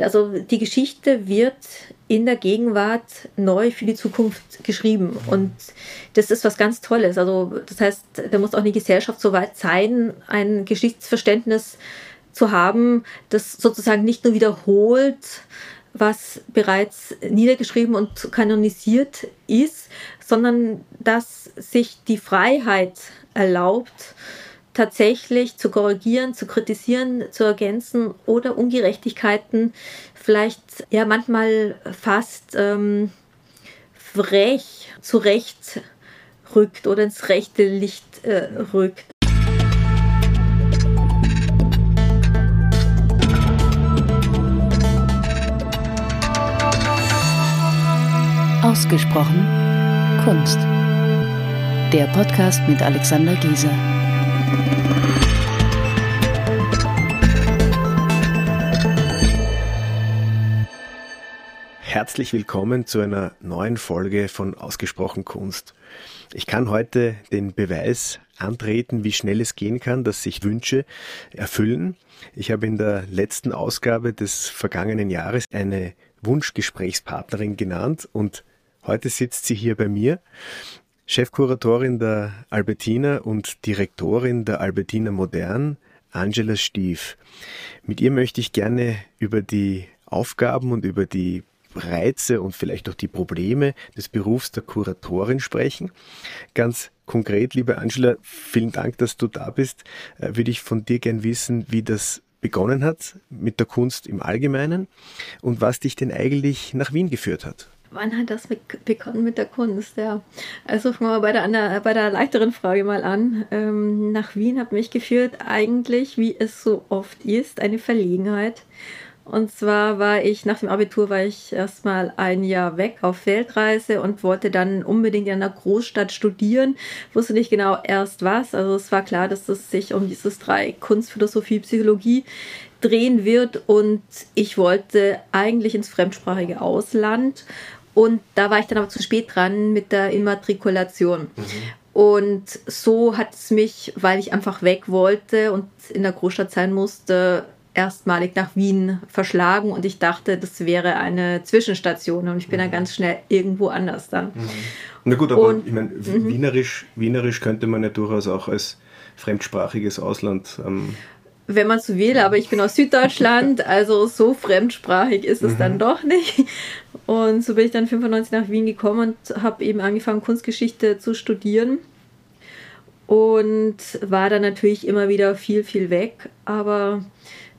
Also die Geschichte wird in der Gegenwart neu für die Zukunft geschrieben. Und das ist was ganz Tolles. Also das heißt, da muss auch die Gesellschaft so weit sein, ein Geschichtsverständnis zu haben, das sozusagen nicht nur wiederholt, was bereits niedergeschrieben und kanonisiert ist, sondern dass sich die Freiheit erlaubt, tatsächlich zu korrigieren, zu kritisieren, zu ergänzen oder Ungerechtigkeiten vielleicht ja manchmal fast ähm, frech zurecht rückt oder ins rechte Licht äh, rückt. Ausgesprochen Kunst. Der Podcast mit Alexander Gieser. Herzlich willkommen zu einer neuen Folge von Ausgesprochen Kunst. Ich kann heute den Beweis antreten, wie schnell es gehen kann, dass sich Wünsche erfüllen. Ich habe in der letzten Ausgabe des vergangenen Jahres eine Wunschgesprächspartnerin genannt und heute sitzt sie hier bei mir. Chefkuratorin der Albertina und Direktorin der Albertina Modern, Angela Stief. Mit ihr möchte ich gerne über die Aufgaben und über die Reize und vielleicht auch die Probleme des Berufs der Kuratorin sprechen. Ganz konkret, liebe Angela, vielen Dank, dass du da bist. Äh, würde ich von dir gern wissen, wie das begonnen hat mit der Kunst im Allgemeinen und was dich denn eigentlich nach Wien geführt hat. Wann hat das begonnen mit der Kunst? Ja, also fangen wir bei der, bei der leichteren Frage mal an. Ähm, nach Wien hat mich geführt eigentlich, wie es so oft ist, eine Verlegenheit. Und zwar war ich nach dem Abitur war ich erstmal ein Jahr weg auf Weltreise und wollte dann unbedingt in einer Großstadt studieren. Wusste nicht genau erst was. Also es war klar, dass es sich um dieses drei Kunst, Philosophie, Psychologie drehen wird. Und ich wollte eigentlich ins fremdsprachige Ausland. Und da war ich dann aber zu spät dran mit der Immatrikulation. Mhm. Und so hat es mich, weil ich einfach weg wollte und in der Großstadt sein musste, erstmalig nach Wien verschlagen und ich dachte, das wäre eine Zwischenstation und ich bin mhm. dann ganz schnell irgendwo anders dann. Mhm. Na gut, aber und, ich meine, mhm. Wienerisch, Wienerisch könnte man ja durchaus auch als fremdsprachiges Ausland. Ähm wenn man so will, aber ich bin aus Süddeutschland, also so fremdsprachig ist es mhm. dann doch nicht. Und so bin ich dann 95 nach Wien gekommen und habe eben angefangen, Kunstgeschichte zu studieren. Und war dann natürlich immer wieder viel, viel weg. Aber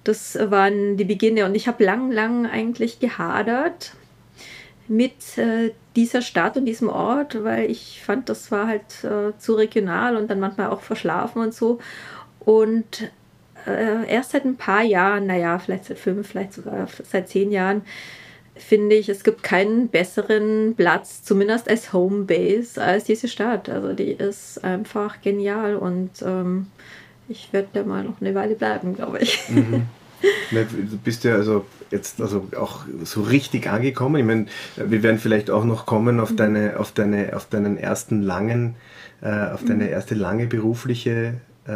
das waren die Beginne und ich habe lang, lang eigentlich gehadert mit äh, dieser Stadt und diesem Ort, weil ich fand, das war halt äh, zu regional und dann manchmal auch verschlafen und so. Und äh, erst seit ein paar Jahren, naja, vielleicht seit fünf, vielleicht sogar seit zehn Jahren, finde ich, es gibt keinen besseren Platz, zumindest als Homebase, als diese Stadt. Also die ist einfach genial und ähm, ich werde da mal noch eine Weile bleiben, glaube ich. Mhm. Du bist ja also jetzt also auch so richtig angekommen. Ich meine, wir werden vielleicht auch noch kommen auf mhm. deine, auf deine, auf deinen ersten langen, äh, auf deine mhm. erste lange berufliche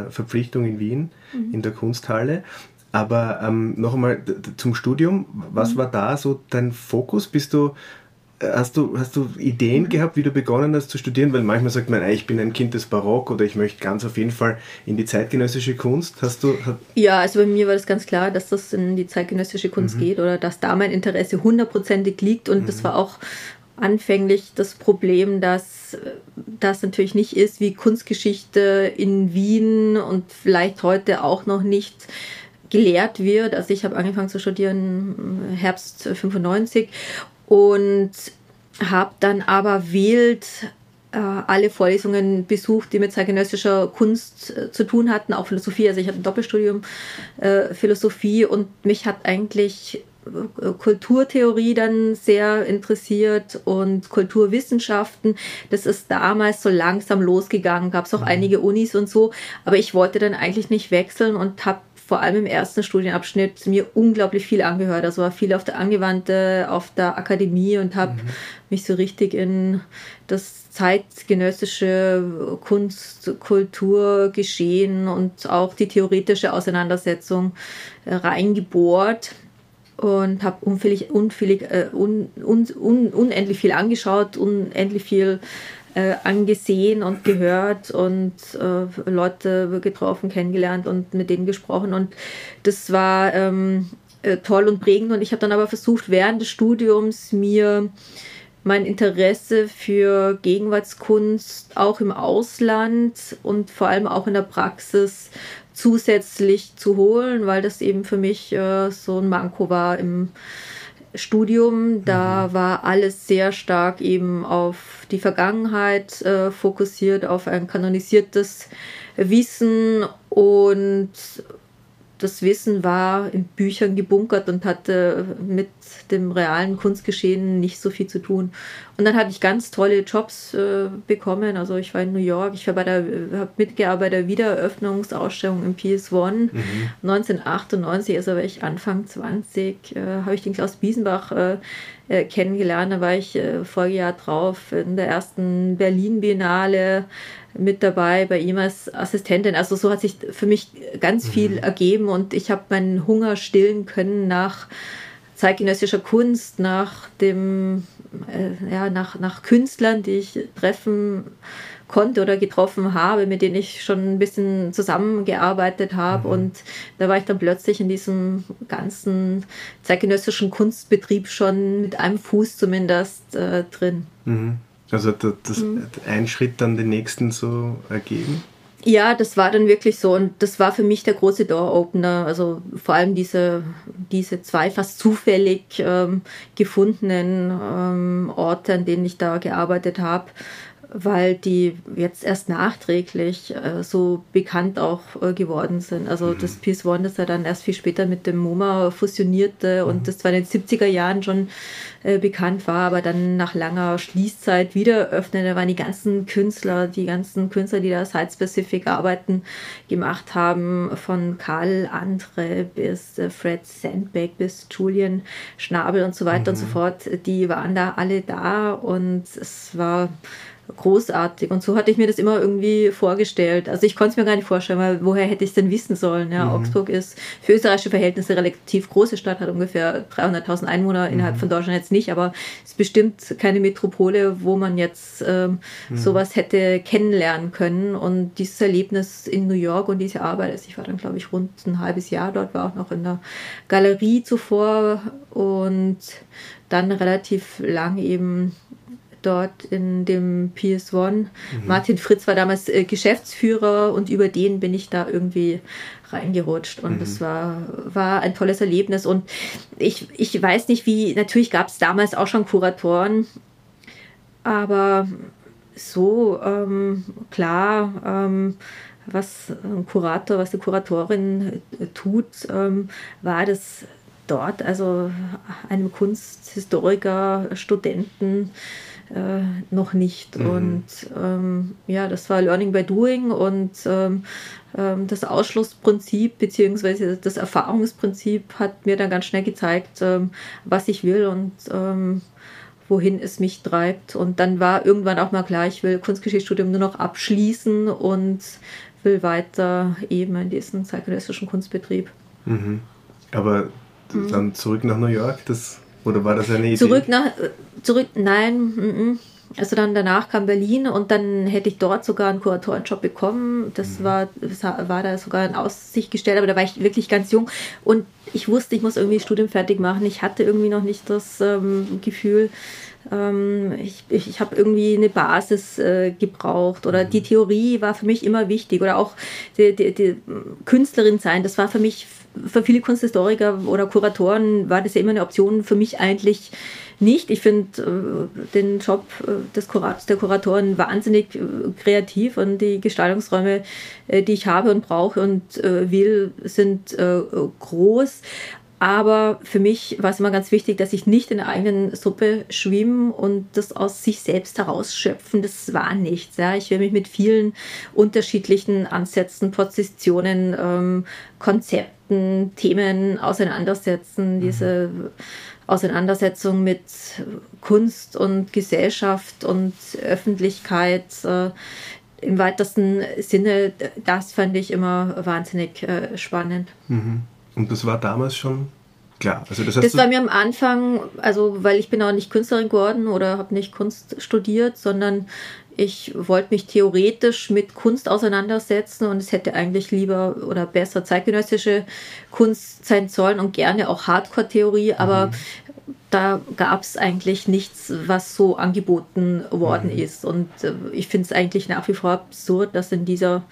Verpflichtung in Wien mhm. in der Kunsthalle. Aber ähm, noch einmal zum Studium. Was mhm. war da so dein Fokus? Bist du Hast du, hast du Ideen mhm. gehabt, wie du begonnen hast zu studieren? Weil manchmal sagt man, ich bin ein Kind des Barock oder ich möchte ganz auf jeden Fall in die zeitgenössische Kunst. Hast du. Ja, also bei mir war das ganz klar, dass das in die zeitgenössische Kunst mhm. geht oder dass da mein Interesse hundertprozentig liegt. Und mhm. das war auch anfänglich das Problem, dass das natürlich nicht ist wie Kunstgeschichte in Wien und vielleicht heute auch noch nicht gelehrt wird. Also ich habe angefangen zu studieren im Herbst 95 und habe dann aber äh, alle Vorlesungen besucht, die mit zeitgenössischer Kunst äh, zu tun hatten, auch Philosophie. Also ich habe ein Doppelstudium äh, Philosophie und mich hat eigentlich äh, Kulturtheorie dann sehr interessiert und Kulturwissenschaften. Das ist damals so langsam losgegangen, gab es auch mhm. einige Unis und so, aber ich wollte dann eigentlich nicht wechseln und habe vor allem im ersten Studienabschnitt mir unglaublich viel angehört. Also war viel auf der Angewandte, auf der Akademie und habe mhm. mich so richtig in das zeitgenössische Kunst, Kultur, Geschehen und auch die theoretische Auseinandersetzung reingebohrt. Und habe unfällig, unfällig, äh, un, un, un, unendlich viel angeschaut, unendlich viel äh, angesehen und gehört und äh, Leute getroffen, kennengelernt und mit denen gesprochen. Und das war ähm, äh, toll und prägend. Und ich habe dann aber versucht, während des Studiums mir mein Interesse für Gegenwartskunst auch im Ausland und vor allem auch in der Praxis zusätzlich zu holen, weil das eben für mich äh, so ein Manko war im Studium. Da mhm. war alles sehr stark eben auf die Vergangenheit äh, fokussiert, auf ein kanonisiertes Wissen und das Wissen war in Büchern gebunkert und hatte mit dem realen Kunstgeschehen nicht so viel zu tun. Und dann habe ich ganz tolle Jobs äh, bekommen. Also ich war in New York, ich habe mitgearbeitet bei der Wiedereröffnungsausstellung im PS1 mhm. 1998, also war ich Anfang 20, äh, habe ich den Klaus Biesenbach äh, äh kennengelernt. Da war ich äh, Folgejahr drauf in der ersten Berlin Biennale mit dabei bei ihm als Assistentin. Also so hat sich für mich ganz viel mhm. ergeben und ich habe meinen Hunger stillen können nach zeitgenössischer Kunst, nach dem, äh, ja, nach, nach Künstlern, die ich treffen konnte oder getroffen habe, mit denen ich schon ein bisschen zusammengearbeitet habe. Mhm. Und da war ich dann plötzlich in diesem ganzen zeitgenössischen Kunstbetrieb schon mit einem Fuß zumindest äh, drin. Mhm. Also das, das mhm. ein Schritt dann den nächsten so ergeben? Ja, das war dann wirklich so und das war für mich der große Door-Opener. Also vor allem diese, diese zwei fast zufällig ähm, gefundenen ähm, Orte, an denen ich da gearbeitet habe, weil die jetzt erst nachträglich äh, so bekannt auch äh, geworden sind. Also mhm. das Peace One, das ja dann erst viel später mit dem MoMA fusionierte mhm. und das zwar in den 70er Jahren schon äh, bekannt war, aber dann nach langer Schließzeit wieder öffnen. Da waren die ganzen Künstler, die ganzen Künstler, die da Site-Specific Arbeiten gemacht haben, von Karl Andre bis äh, Fred Sandbeck bis Julian Schnabel und so weiter mhm. und so fort, die waren da alle da und es war großartig. Und so hatte ich mir das immer irgendwie vorgestellt. Also ich konnte es mir gar nicht vorstellen, weil woher hätte ich es denn wissen sollen? Ja, mhm. Augsburg ist für österreichische Verhältnisse eine relativ große Stadt, hat ungefähr 300.000 Einwohner mhm. innerhalb von Deutschland jetzt nicht, aber es ist bestimmt keine Metropole, wo man jetzt ähm, mhm. sowas hätte kennenlernen können. Und dieses Erlebnis in New York und diese Arbeit, also ich war dann glaube ich rund ein halbes Jahr dort, war auch noch in der Galerie zuvor und dann relativ lang eben dort in dem PS1. Mhm. Martin Fritz war damals äh, Geschäftsführer und über den bin ich da irgendwie reingerutscht und mhm. das war, war ein tolles Erlebnis und ich, ich weiß nicht wie, natürlich gab es damals auch schon Kuratoren, aber so ähm, klar, ähm, was ein Kurator, was die Kuratorin äh, tut, ähm, war das dort, also einem Kunsthistoriker, Studenten, äh, noch nicht. Mhm. Und ähm, ja, das war Learning by Doing und ähm, ähm, das Ausschlussprinzip bzw. das Erfahrungsprinzip hat mir dann ganz schnell gezeigt, ähm, was ich will und ähm, wohin es mich treibt. Und dann war irgendwann auch mal klar, ich will Kunstgeschichtsstudium nur noch abschließen und will weiter eben in diesen zeitgenössischen Kunstbetrieb. Mhm. Aber mhm. dann zurück nach New York, das oder war das eine Idee? Zurück nach, zurück, nein, m -m. also dann danach kam Berlin und dann hätte ich dort sogar einen Kuratorenjob bekommen. Das mhm. war, das war da sogar in Aussicht gestellt, aber da war ich wirklich ganz jung und ich wusste, ich muss irgendwie Studium fertig machen. Ich hatte irgendwie noch nicht das ähm, Gefühl, ähm, ich, ich, ich habe irgendwie eine Basis äh, gebraucht oder mhm. die Theorie war für mich immer wichtig oder auch die, die, die Künstlerin sein, das war für mich für viele Kunsthistoriker oder Kuratoren war das ja immer eine Option, für mich eigentlich nicht. Ich finde äh, den Job äh, des Kurat der Kuratoren wahnsinnig äh, kreativ und die Gestaltungsräume, äh, die ich habe und brauche und äh, will, sind äh, groß. Aber für mich war es immer ganz wichtig, dass ich nicht in der eigenen Suppe schwimme und das aus sich selbst herausschöpfen. Das war nichts. Ja. Ich will mich mit vielen unterschiedlichen Ansätzen, Positionen, ähm, Konzepten, Themen auseinandersetzen. Mhm. Diese Auseinandersetzung mit Kunst und Gesellschaft und Öffentlichkeit. Äh, im weitesten Sinne, das fand ich immer wahnsinnig äh, spannend. Mhm. Und das war damals schon Klar, also das, das war mir am Anfang, also weil ich bin auch nicht Künstlerin geworden oder habe nicht Kunst studiert, sondern ich wollte mich theoretisch mit Kunst auseinandersetzen und es hätte eigentlich lieber oder besser zeitgenössische Kunst sein sollen und gerne auch Hardcore-Theorie, aber mhm. da gab es eigentlich nichts, was so angeboten worden mhm. ist. Und äh, ich finde es eigentlich nach wie vor absurd, dass in dieser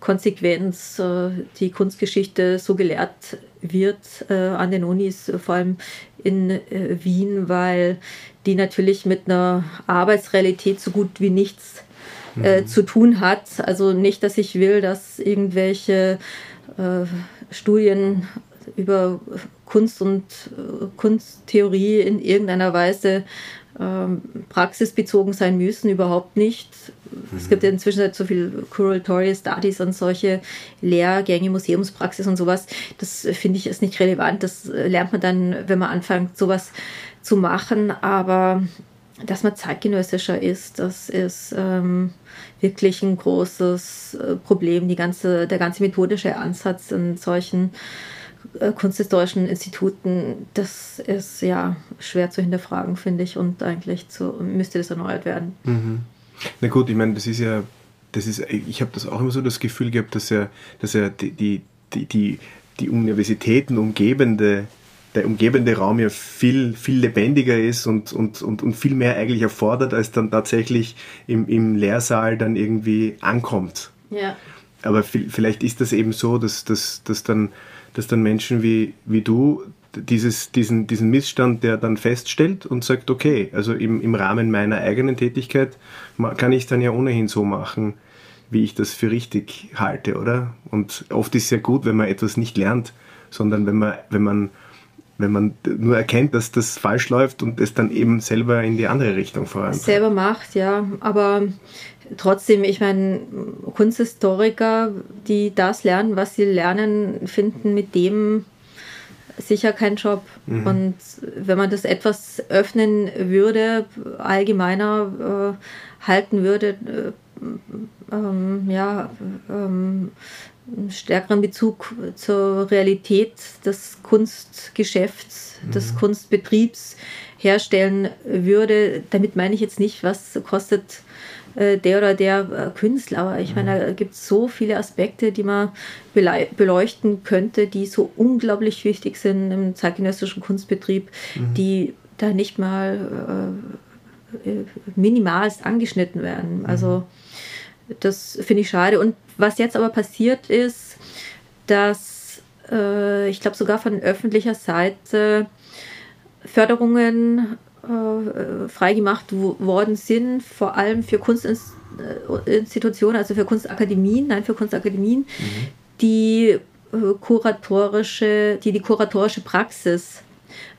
Konsequenz äh, die Kunstgeschichte so gelehrt wird äh, an den Unis, vor allem in äh, Wien, weil die natürlich mit einer Arbeitsrealität so gut wie nichts äh, mhm. zu tun hat. Also nicht, dass ich will, dass irgendwelche äh, Studien über Kunst und äh, Kunsttheorie in irgendeiner Weise praxisbezogen sein müssen, überhaupt nicht. Mhm. Es gibt ja inzwischen halt so viel Curatorial Studies und solche Lehrgänge, Museumspraxis und sowas. Das finde ich ist nicht relevant. Das lernt man dann, wenn man anfängt, sowas zu machen. Aber dass man zeitgenössischer ist, das ist ähm, wirklich ein großes äh, Problem. Die ganze, der ganze methodische Ansatz in solchen äh, kunsthistorischen Instituten, das ist ja schwer zu hinterfragen, finde ich, und eigentlich zu, müsste das erneuert werden. Mhm. Na gut, ich meine, das ist ja, das ist, ich habe das auch immer so das Gefühl gehabt, dass er, dass er die, die, die, die Universitäten umgebende der umgebende Raum ja viel, viel lebendiger ist und, und, und, und viel mehr eigentlich erfordert, als dann tatsächlich im, im Lehrsaal dann irgendwie ankommt. Ja. Aber vielleicht ist das eben so, dass, dass, dass dann dass dann Menschen wie, wie du dieses, diesen, diesen Missstand, der dann feststellt und sagt, okay, also im, im Rahmen meiner eigenen Tätigkeit kann ich dann ja ohnehin so machen, wie ich das für richtig halte, oder? Und oft ist es ja gut, wenn man etwas nicht lernt, sondern wenn man, wenn man, wenn man nur erkennt, dass das falsch läuft und es dann eben selber in die andere Richtung vorantreibt. Selber macht, ja. Aber trotzdem, ich meine, Kunsthistoriker, die das lernen, was sie lernen, finden mit dem sicher keinen Job. Mhm. Und wenn man das etwas öffnen würde, allgemeiner äh, halten würde, äh, ähm, ja, ähm, einen stärkeren Bezug zur Realität des Kunstgeschäfts, mhm. des Kunstbetriebs herstellen würde. Damit meine ich jetzt nicht, was kostet äh, der oder der äh, Künstler. Aber ich meine, da gibt es so viele Aspekte, die man beleuchten könnte, die so unglaublich wichtig sind im zeitgenössischen Kunstbetrieb, mhm. die da nicht mal äh, äh minimalst angeschnitten werden. Mhm. Also das finde ich schade. Und was jetzt aber passiert ist, dass äh, ich glaube sogar von öffentlicher Seite Förderungen äh, freigemacht worden sind, vor allem für Kunstinstitutionen, also für Kunstakademien, nein, für Kunstakademien, mhm. die äh, kuratorische, die die kuratorische Praxis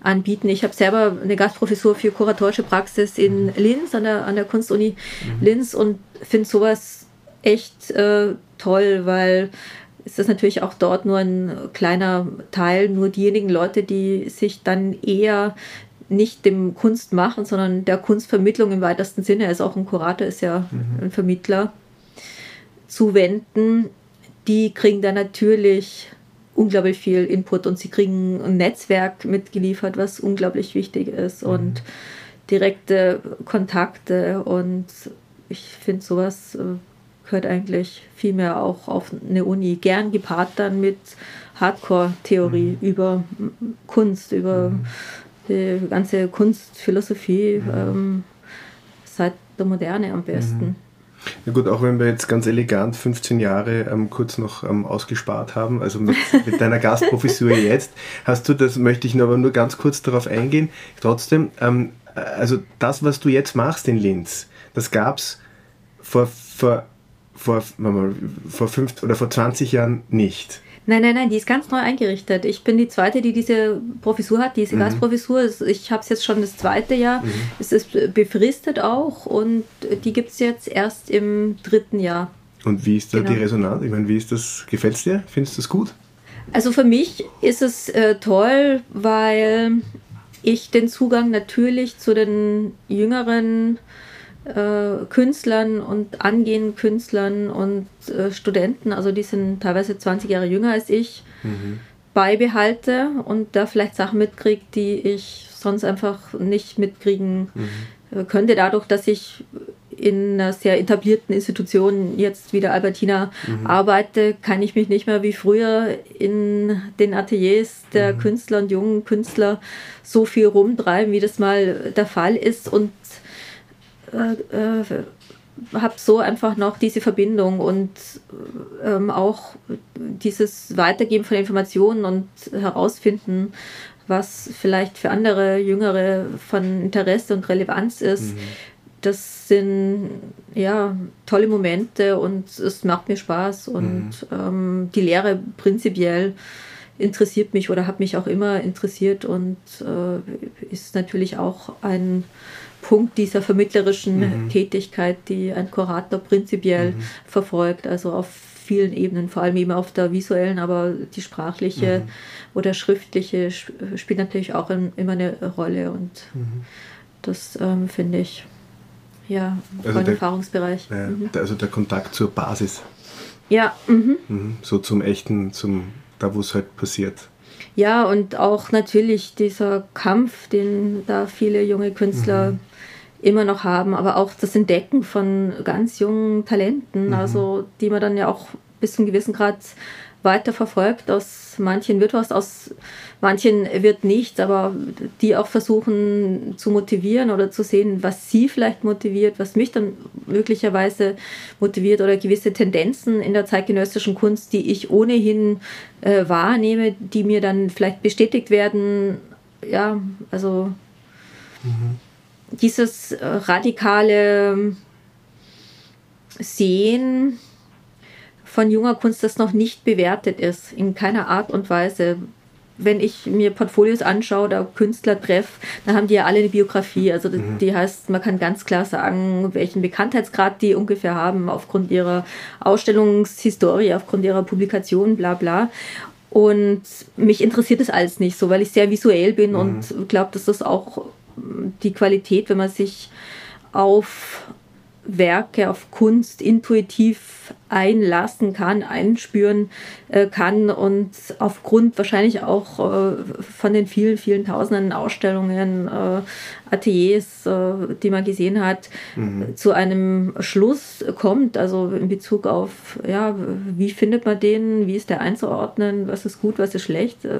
anbieten. Ich habe selber eine Gastprofessur für kuratorische Praxis in mhm. Linz, an der, an der Kunstuni mhm. Linz und finde sowas echt äh, toll, weil ist natürlich auch dort nur ein kleiner Teil, nur diejenigen Leute, die sich dann eher nicht dem Kunst machen, sondern der Kunstvermittlung im weitesten Sinne, er ist auch ein Kurator, ist ja mhm. ein Vermittler, zuwenden, die kriegen dann natürlich unglaublich viel Input und sie kriegen ein Netzwerk mitgeliefert, was unglaublich wichtig ist mhm. und direkte Kontakte und ich finde sowas äh, gehört eigentlich viel mehr auch auf eine Uni, gern gepaart dann mit Hardcore-Theorie mhm. über Kunst, über mhm die ganze Kunstphilosophie mhm. ähm, seit der Moderne am besten. Mhm. Ja gut, auch wenn wir jetzt ganz elegant 15 Jahre ähm, kurz noch ähm, ausgespart haben, also mit, mit deiner Gastprofessur jetzt, hast du, das möchte ich nur aber nur ganz kurz darauf eingehen, trotzdem, ähm, also das, was du jetzt machst in Linz, das gab es vor, vor, vor, vor fünf oder vor 20 Jahren nicht. Nein, nein, nein, die ist ganz neu eingerichtet. Ich bin die zweite, die diese Professur hat, diese mhm. Gastprofessur. Ich habe es jetzt schon das zweite Jahr. Mhm. Es ist befristet auch und die gibt es jetzt erst im dritten Jahr. Und wie ist da genau. die Resonanz? Ich meine, wie ist das? Gefällt es dir? Findest du das gut? Also für mich ist es äh, toll, weil ich den Zugang natürlich zu den jüngeren äh, Künstlern und angehenden Künstlern und äh, Studenten, also die sind teilweise 20 Jahre jünger als ich, mhm. beibehalte und da vielleicht Sachen mitkriege, die ich sonst einfach nicht mitkriegen mhm. könnte, dadurch, dass ich in einer sehr etablierten Institution jetzt wie der Albertina mhm. arbeite, kann ich mich nicht mehr wie früher in den Ateliers der mhm. Künstler und jungen Künstler so viel rumtreiben, wie das mal der Fall ist und äh, äh, habe so einfach noch diese Verbindung und ähm, auch dieses Weitergeben von Informationen und herausfinden, was vielleicht für andere Jüngere von Interesse und Relevanz ist. Mhm. Das sind ja tolle Momente und es macht mir Spaß und mhm. ähm, die Lehre prinzipiell interessiert mich oder hat mich auch immer interessiert und äh, ist natürlich auch ein Punkt dieser vermittlerischen mhm. Tätigkeit, die ein Kurator prinzipiell mhm. verfolgt, also auf vielen Ebenen, vor allem eben auf der visuellen, aber die sprachliche mhm. oder schriftliche spielt natürlich auch immer eine Rolle und mhm. das ähm, finde ich ja also der, Erfahrungsbereich. Ja, mhm. also der Kontakt zur Basis. Ja. Mhm. mhm. So zum echten, zum da wo es halt passiert. Ja, und auch natürlich dieser Kampf, den da viele junge Künstler mhm immer noch haben, aber auch das Entdecken von ganz jungen Talenten, mhm. also die man dann ja auch bis zu einem gewissen Grad weiter verfolgt. Aus manchen wird was, aus manchen wird nichts, aber die auch versuchen zu motivieren oder zu sehen, was sie vielleicht motiviert, was mich dann möglicherweise motiviert oder gewisse Tendenzen in der zeitgenössischen Kunst, die ich ohnehin äh, wahrnehme, die mir dann vielleicht bestätigt werden. Ja, also. Mhm dieses äh, radikale Sehen von junger Kunst, das noch nicht bewertet ist, in keiner Art und Weise. Wenn ich mir Portfolios anschaue oder Künstler treffe, dann haben die ja alle eine Biografie. Also mhm. die heißt, man kann ganz klar sagen, welchen Bekanntheitsgrad die ungefähr haben aufgrund ihrer Ausstellungshistorie, aufgrund ihrer Publikation, bla bla. Und mich interessiert das alles nicht so, weil ich sehr visuell bin mhm. und glaube, dass das auch die Qualität, wenn man sich auf Werke, auf Kunst intuitiv einlassen kann, einspüren äh, kann und aufgrund wahrscheinlich auch äh, von den vielen, vielen tausenden Ausstellungen, äh, Ateliers, äh, die man gesehen hat, mhm. zu einem Schluss kommt, also in Bezug auf, ja, wie findet man den, wie ist der einzuordnen, was ist gut, was ist schlecht, äh, mhm.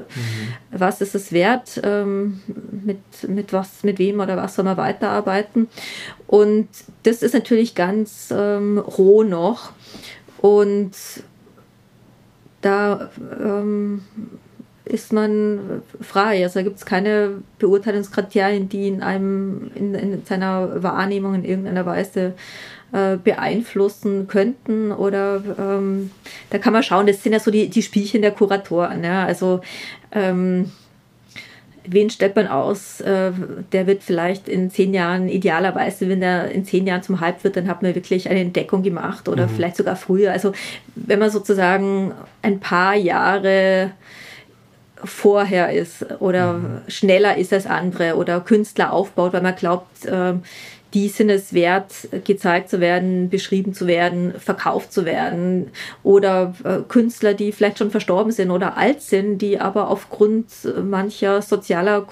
was ist es wert, ähm, mit, mit was, mit wem oder was soll man weiterarbeiten. Und das ist natürlich ganz ähm, roh noch. Und da ähm, ist man frei. Also da gibt es keine Beurteilungskriterien, die in einem in, in seiner Wahrnehmung in irgendeiner Weise äh, beeinflussen könnten. Oder ähm, da kann man schauen, das sind ja so die, die Spielchen der Kuratoren. Ja? Also ähm, wen stellt man aus? Äh, der wird vielleicht in zehn Jahren, idealerweise, wenn er in zehn Jahren zum Hype wird, dann hat man wirklich eine Entdeckung gemacht oder mhm. vielleicht sogar früher. Also wenn man sozusagen ein paar Jahre vorher ist oder mhm. schneller ist als andere oder Künstler aufbaut, weil man glaubt, äh, die sind es wert, gezeigt zu werden, beschrieben zu werden, verkauft zu werden. Oder äh, Künstler, die vielleicht schon verstorben sind oder alt sind, die aber aufgrund mancher sozialer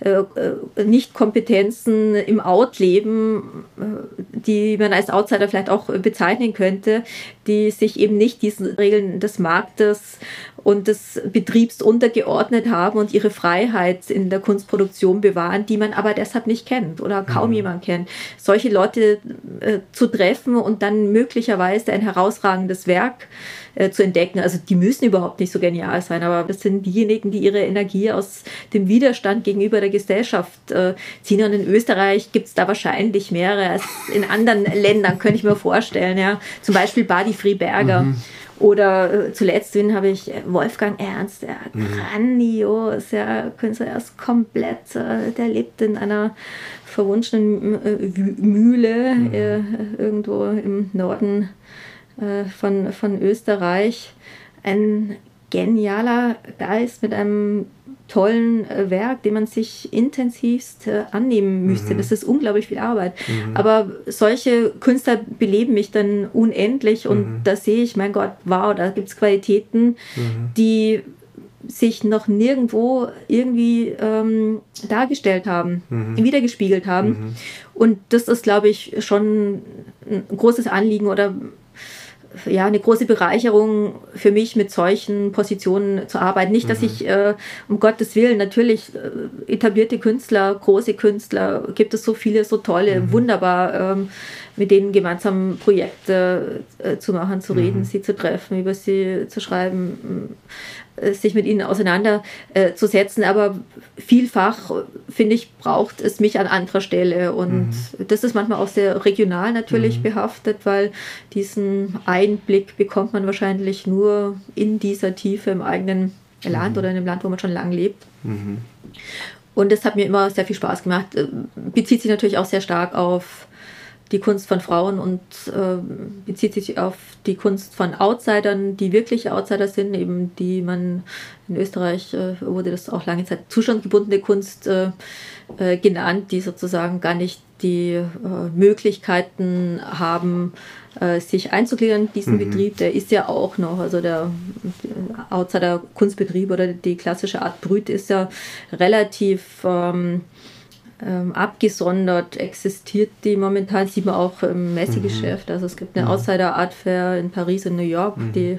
äh, äh, Nicht-Kompetenzen im Outleben, äh, die man als Outsider vielleicht auch bezeichnen könnte, die sich eben nicht diesen Regeln des Marktes und des Betriebs untergeordnet haben und ihre Freiheit in der Kunstproduktion bewahren, die man aber deshalb nicht kennt oder kaum mhm. jemand kennt. Solche Leute äh, zu treffen und dann möglicherweise ein herausragendes Werk äh, zu entdecken. Also die müssen überhaupt nicht so genial sein, aber das sind diejenigen, die ihre Energie aus dem Widerstand gegenüber der Gesellschaft äh, ziehen. Und in Österreich gibt es da wahrscheinlich mehrere als in anderen Ländern, könnte ich mir vorstellen. Ja. Zum Beispiel Badi Friberger. Mhm. Oder äh, zuletzt habe ich Wolfgang Ernst, der mhm. grandios, der Künstler, er ist komplett, äh, der lebt in einer verwunschenen äh, Mühle mhm. äh, irgendwo im Norden äh, von, von Österreich. Ein genialer Geist mit einem tollen äh, Werk, dem man sich intensivst äh, annehmen müsste. Mhm. Das ist unglaublich viel Arbeit. Mhm. Aber solche Künstler beleben mich dann unendlich und mhm. da sehe ich, mein Gott, wow, da gibt es Qualitäten, mhm. die sich noch nirgendwo irgendwie ähm, dargestellt haben, mhm. wiedergespiegelt haben. Mhm. Und das ist, glaube ich, schon ein großes Anliegen oder ja, eine große Bereicherung für mich, mit solchen Positionen zu arbeiten. Nicht, dass mhm. ich, äh, um Gottes Willen, natürlich äh, etablierte Künstler, große Künstler, gibt es so viele, so tolle, mhm. wunderbar, ähm, mit denen gemeinsam Projekte äh, zu machen, zu reden, mhm. sie zu treffen, über sie zu schreiben. Äh, sich mit ihnen auseinanderzusetzen. Aber vielfach, finde ich, braucht es mich an anderer Stelle. Und mhm. das ist manchmal auch sehr regional natürlich mhm. behaftet, weil diesen Einblick bekommt man wahrscheinlich nur in dieser Tiefe im eigenen Land mhm. oder in dem Land, wo man schon lange lebt. Mhm. Und das hat mir immer sehr viel Spaß gemacht. Äh, bezieht sich natürlich auch sehr stark auf die Kunst von Frauen und äh, bezieht sich auf die Kunst von Outsidern, die wirklich Outsider sind, eben die man in Österreich äh, wurde das auch lange Zeit zustandgebundene Kunst äh, äh genannt, die sozusagen gar nicht die äh, Möglichkeiten haben, äh, sich einzugliedern in diesen mhm. Betrieb. Der ist ja auch noch, also der Outsider Kunstbetrieb oder die klassische Art Brüt ist ja relativ ähm, ähm, abgesondert existiert die momentan, sieht man auch im Messegeschäft. Mhm. Also es gibt eine mhm. Outsider Art Fair in Paris und New York, mhm. die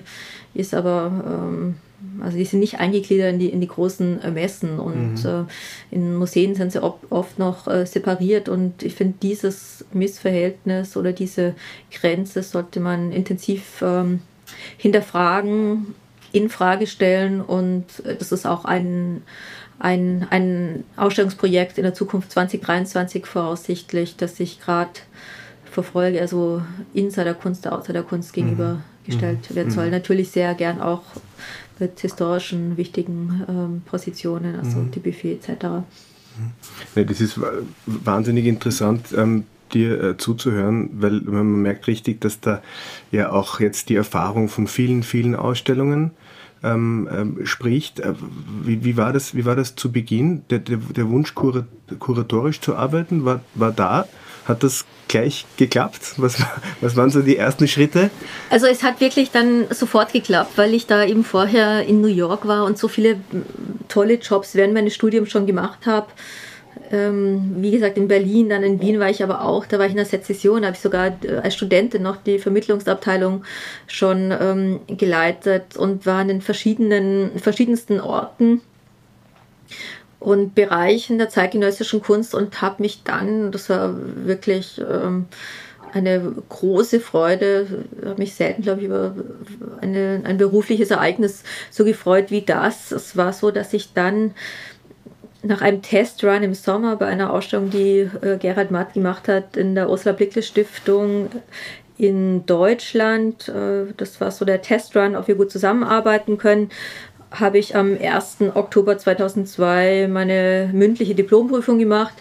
ist aber, ähm, also die sind nicht eingegliedert in die, in die großen äh, Messen und mhm. äh, in Museen sind sie oft noch äh, separiert und ich finde dieses Missverhältnis oder diese Grenze sollte man intensiv ähm, hinterfragen, in Frage stellen und äh, das ist auch ein ein, ein Ausstellungsprojekt in der Zukunft 2023 voraussichtlich, das ich gerade verfolge, also Insider-Kunst, der Outsider-Kunst gegenübergestellt mhm. werden soll. Mhm. Natürlich sehr gern auch mit historischen wichtigen ähm, Positionen, also mhm. die Buffet etc. Mhm. Ja, das ist wahnsinnig interessant. Ähm, dir äh, zuzuhören, weil man merkt richtig, dass da ja auch jetzt die Erfahrung von vielen, vielen Ausstellungen ähm, ähm, spricht. Äh, wie, wie, war das, wie war das zu Beginn? Der, der, der Wunsch, kuratorisch zu arbeiten, war, war da? Hat das gleich geklappt? Was, was waren so die ersten Schritte? Also es hat wirklich dann sofort geklappt, weil ich da eben vorher in New York war und so viele tolle Jobs während meines Studiums schon gemacht habe ähm, wie gesagt, in Berlin, dann in Wien war ich aber auch, da war ich in der Sezession, habe ich sogar äh, als Studentin noch die Vermittlungsabteilung schon ähm, geleitet und war in den verschiedenen, verschiedensten Orten und Bereichen der zeitgenössischen Kunst und habe mich dann, das war wirklich ähm, eine große Freude, habe mich selten, glaube ich, über eine, ein berufliches Ereignis so gefreut wie das. Es war so, dass ich dann nach einem Testrun im Sommer bei einer Ausstellung, die äh, Gerhard Matt gemacht hat in der Ursula Blickle Stiftung in Deutschland, äh, das war so der Testrun, ob wir gut zusammenarbeiten können, habe ich am 1. Oktober 2002 meine mündliche Diplomprüfung gemacht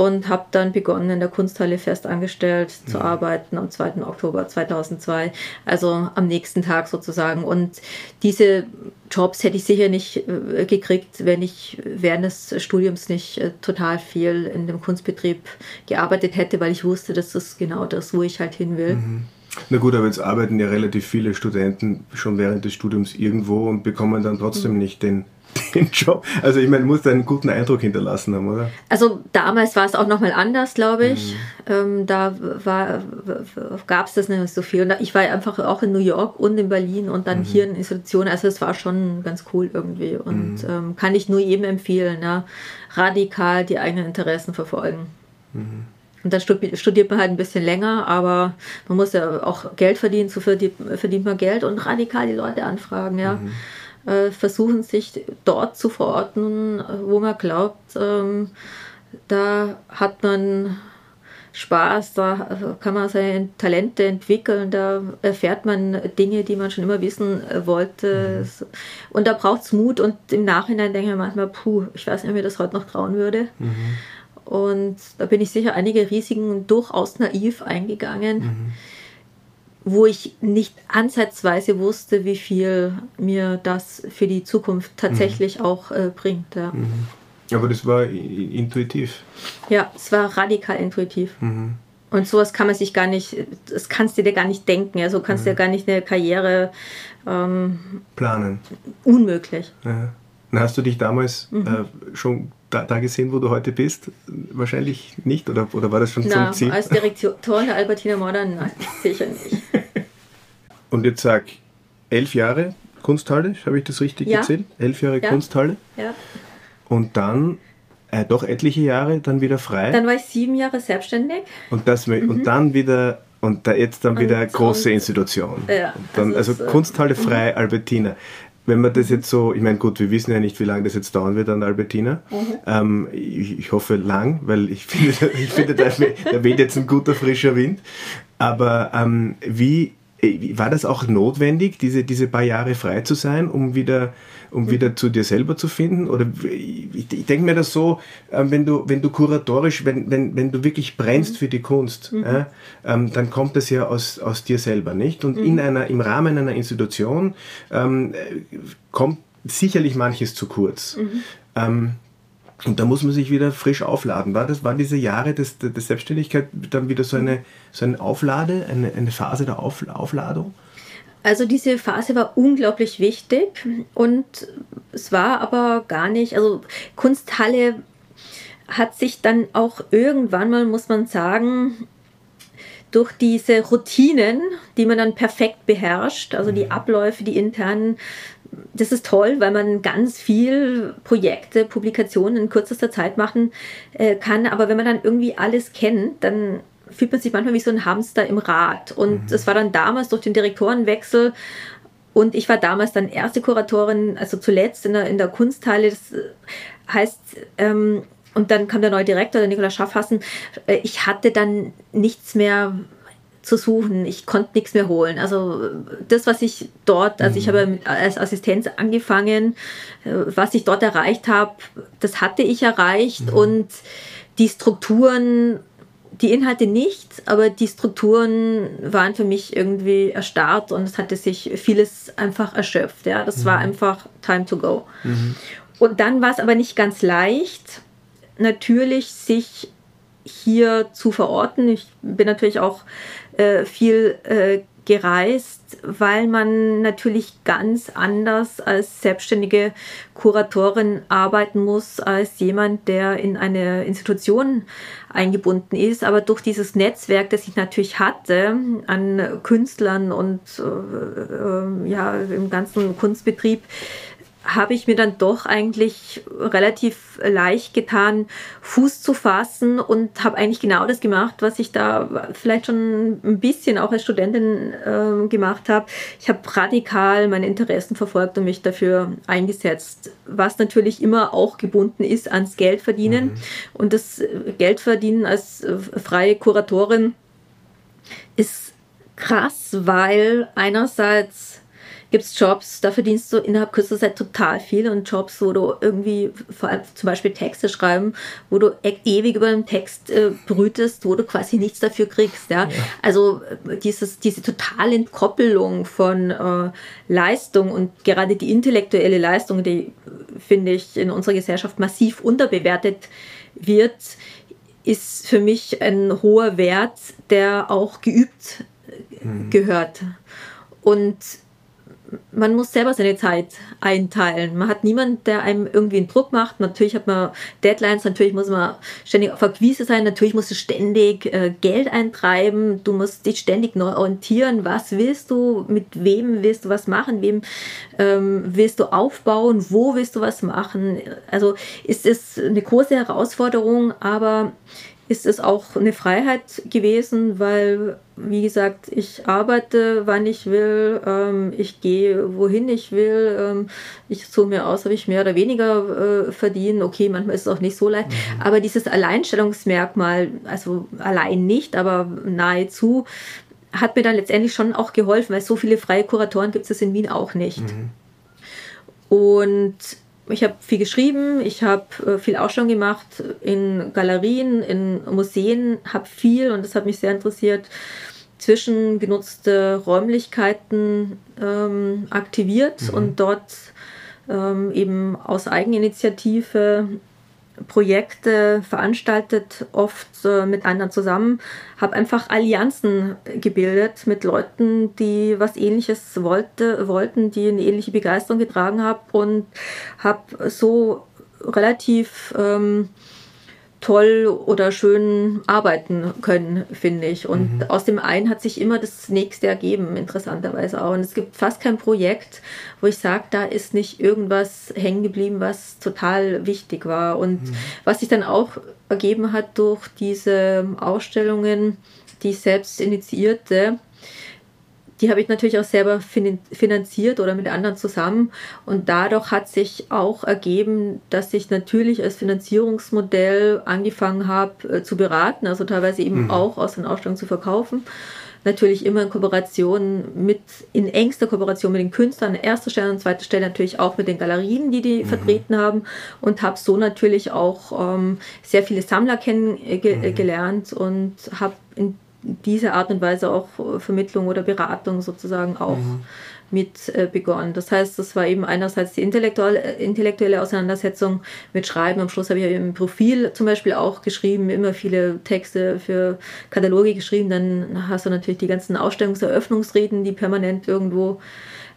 und habe dann begonnen, in der Kunsthalle festangestellt zu ja. arbeiten am 2. Oktober 2002, also am nächsten Tag sozusagen. Und diese Jobs hätte ich sicher nicht äh, gekriegt, wenn ich während des Studiums nicht äh, total viel in dem Kunstbetrieb gearbeitet hätte, weil ich wusste, das ist genau das, wo ich halt hin will. Mhm. Na gut, aber jetzt arbeiten ja relativ viele Studenten schon während des Studiums irgendwo und bekommen dann trotzdem mhm. nicht den den Job. Also ich meine, muss einen guten Eindruck hinterlassen haben, oder? Also damals war es auch nochmal anders, glaube ich. Mhm. Ähm, da gab es das nicht so viel. Und ich war einfach auch in New York und in Berlin und dann mhm. hier in Institutionen. Also es war schon ganz cool irgendwie. Und mhm. ähm, kann ich nur jedem empfehlen, ja, radikal die eigenen Interessen verfolgen. Mhm. Und dann studiert man halt ein bisschen länger, aber man muss ja auch Geld verdienen, so verdient man Geld und radikal die Leute anfragen, ja. Äh, versuchen, sich dort zu verorten, wo man glaubt, ähm, da hat man Spaß, da kann man seine Talente entwickeln, da erfährt man Dinge, die man schon immer wissen äh, wollte. Mhm. Und da braucht es Mut und im Nachhinein denke ich manchmal, puh, ich weiß nicht, ob ich das heute noch trauen würde. Mhm. Und da bin ich sicher einige Risiken durchaus naiv eingegangen. Mhm wo ich nicht ansatzweise wusste, wie viel mir das für die Zukunft tatsächlich mhm. auch äh, bringt. Ja. Mhm. Aber das war intuitiv. Ja, es war radikal intuitiv. Mhm. Und sowas kann man sich gar nicht, das kannst du dir gar nicht denken. Ja, so kannst du dir mhm. gar nicht eine Karriere ähm, planen. Unmöglich. Ja. Hast du dich damals mhm. äh, schon da, da, gesehen, wo du heute bist? Wahrscheinlich nicht, oder, oder war das schon Na, zum Ziel? Als Direktorin der Albertina Modern, nein, sicher nicht. Und jetzt sag, elf Jahre Kunsthalle, habe ich das richtig ja. gezählt? Elf Jahre ja. Kunsthalle. Ja. Und dann äh, doch etliche Jahre dann wieder frei. Dann war ich sieben Jahre selbstständig. Und, das, mhm. und dann wieder und da jetzt dann wieder und, große Institution. Ja, dann, also, also Kunsthalle frei, mhm. Albertina. Wenn man das jetzt so, ich meine, gut, wir wissen ja nicht, wie lange das jetzt dauern wird an Albertina. Mhm. Ähm, ich, ich, hoffe lang, weil ich finde, ich finde da, da weht jetzt ein guter frischer Wind. Aber ähm, wie, war das auch notwendig, diese, diese paar Jahre frei zu sein, um wieder um wieder zu dir selber zu finden? Oder ich, ich denke mir das so, ähm, wenn du, wenn du kuratorisch, wenn, wenn, wenn du wirklich brennst für die Kunst, mhm. äh, dann kommt das ja aus, aus dir selber, nicht? Und mhm. in einer, im Rahmen einer Institution ähm, kommt sicherlich manches zu kurz. Mhm. Ähm, und da muss man sich wieder frisch aufladen. War das, waren diese Jahre des, der Selbstständigkeit dann wieder so eine, so eine Auflade, eine, eine Phase der Auf, Aufladung? Also diese Phase war unglaublich wichtig und es war aber gar nicht, also Kunsthalle hat sich dann auch irgendwann mal, muss man sagen, durch diese Routinen, die man dann perfekt beherrscht, also die mhm. Abläufe, die internen, das ist toll, weil man ganz viel Projekte, Publikationen in kürzester Zeit machen äh, kann. Aber wenn man dann irgendwie alles kennt, dann fühlt man sich manchmal wie so ein Hamster im Rad. Und es mhm. war dann damals durch den Direktorenwechsel und ich war damals dann erste Kuratorin, also zuletzt in der, in der Kunsthalle. Das äh, heißt, ähm, und dann kam der neue Direktor, der Nikolaus Schaffhassen. Äh, ich hatte dann nichts mehr zu suchen. Ich konnte nichts mehr holen. Also das, was ich dort, also ich mhm. habe als Assistenz angefangen, äh, was ich dort erreicht habe, das hatte ich erreicht mhm. und die Strukturen die Inhalte nicht, aber die Strukturen waren für mich irgendwie erstarrt und es hatte sich vieles einfach erschöpft. Ja, das mhm. war einfach time to go. Mhm. Und dann war es aber nicht ganz leicht, natürlich sich hier zu verorten. Ich bin natürlich auch äh, viel äh, gereist, weil man natürlich ganz anders als selbstständige Kuratorin arbeiten muss als jemand, der in eine Institution eingebunden ist. Aber durch dieses Netzwerk, das ich natürlich hatte an Künstlern und äh, äh, ja im ganzen Kunstbetrieb, habe ich mir dann doch eigentlich relativ leicht getan, Fuß zu fassen und habe eigentlich genau das gemacht, was ich da vielleicht schon ein bisschen auch als Studentin äh, gemacht habe. Ich habe radikal meine Interessen verfolgt und mich dafür eingesetzt, was natürlich immer auch gebunden ist ans Geldverdienen. Mhm. Und das Geldverdienen als äh, freie Kuratorin ist krass, weil einerseits gibt es Jobs, da verdienst du innerhalb kürzester Zeit total viel und Jobs, wo du irgendwie, vor allem zum Beispiel Texte schreiben, wo du e ewig über einen Text äh, brütest, wo du quasi nichts dafür kriegst. Ja? ja. Also äh, dieses, diese totale Entkoppelung von äh, Leistung und gerade die intellektuelle Leistung, die finde ich in unserer Gesellschaft massiv unterbewertet wird, ist für mich ein hoher Wert, der auch geübt mhm. gehört. Und man muss selber seine Zeit einteilen. Man hat niemanden, der einem irgendwie einen Druck macht. Natürlich hat man Deadlines, natürlich muss man ständig auf Akquise sein, natürlich musst du ständig äh, Geld eintreiben, du musst dich ständig neu orientieren. Was willst du, mit wem willst du was machen, wem ähm, willst du aufbauen, wo willst du was machen? Also ist es eine große Herausforderung, aber ist es auch eine Freiheit gewesen, weil, wie gesagt, ich arbeite, wann ich will, ähm, ich gehe, wohin ich will, ähm, ich suche mir aus, ob ich mehr oder weniger äh, verdiene. Okay, manchmal ist es auch nicht so leicht, mhm. aber dieses Alleinstellungsmerkmal, also allein nicht, aber nahezu, hat mir dann letztendlich schon auch geholfen, weil so viele freie Kuratoren gibt es in Wien auch nicht. Mhm. Und ich habe viel geschrieben, ich habe äh, viel Ausstellung gemacht in Galerien, in Museen, habe viel, und das hat mich sehr interessiert, zwischengenutzte Räumlichkeiten ähm, aktiviert mhm. und dort ähm, eben aus Eigeninitiative Projekte veranstaltet, oft äh, mit anderen zusammen, habe einfach Allianzen gebildet mit Leuten, die was Ähnliches wollte, wollten, die eine ähnliche Begeisterung getragen haben und habe so relativ ähm, toll oder schön arbeiten können, finde ich. Und mhm. aus dem einen hat sich immer das nächste ergeben, interessanterweise auch. Und es gibt fast kein Projekt, wo ich sage, da ist nicht irgendwas hängen geblieben, was total wichtig war. Und mhm. was sich dann auch ergeben hat durch diese Ausstellungen, die ich selbst initiierte, die habe ich natürlich auch selber finanziert oder mit anderen zusammen. Und dadurch hat sich auch ergeben, dass ich natürlich als Finanzierungsmodell angefangen habe äh, zu beraten, also teilweise eben mhm. auch aus den Ausstellungen zu verkaufen. Natürlich immer in Kooperation mit, in engster Kooperation mit den Künstlern, an erster Stelle und zweiter Stelle natürlich auch mit den Galerien, die die mhm. vertreten haben und habe so natürlich auch ähm, sehr viele Sammler kennengelernt mhm. und habe in diese Art und Weise auch äh, Vermittlung oder Beratung sozusagen auch mhm. mit äh, begonnen. Das heißt, das war eben einerseits die intellektuelle, äh, intellektuelle Auseinandersetzung mit Schreiben. Am Schluss habe ich im Profil zum Beispiel auch geschrieben, immer viele Texte für Kataloge geschrieben. Dann hast du natürlich die ganzen Ausstellungseröffnungsreden, die permanent irgendwo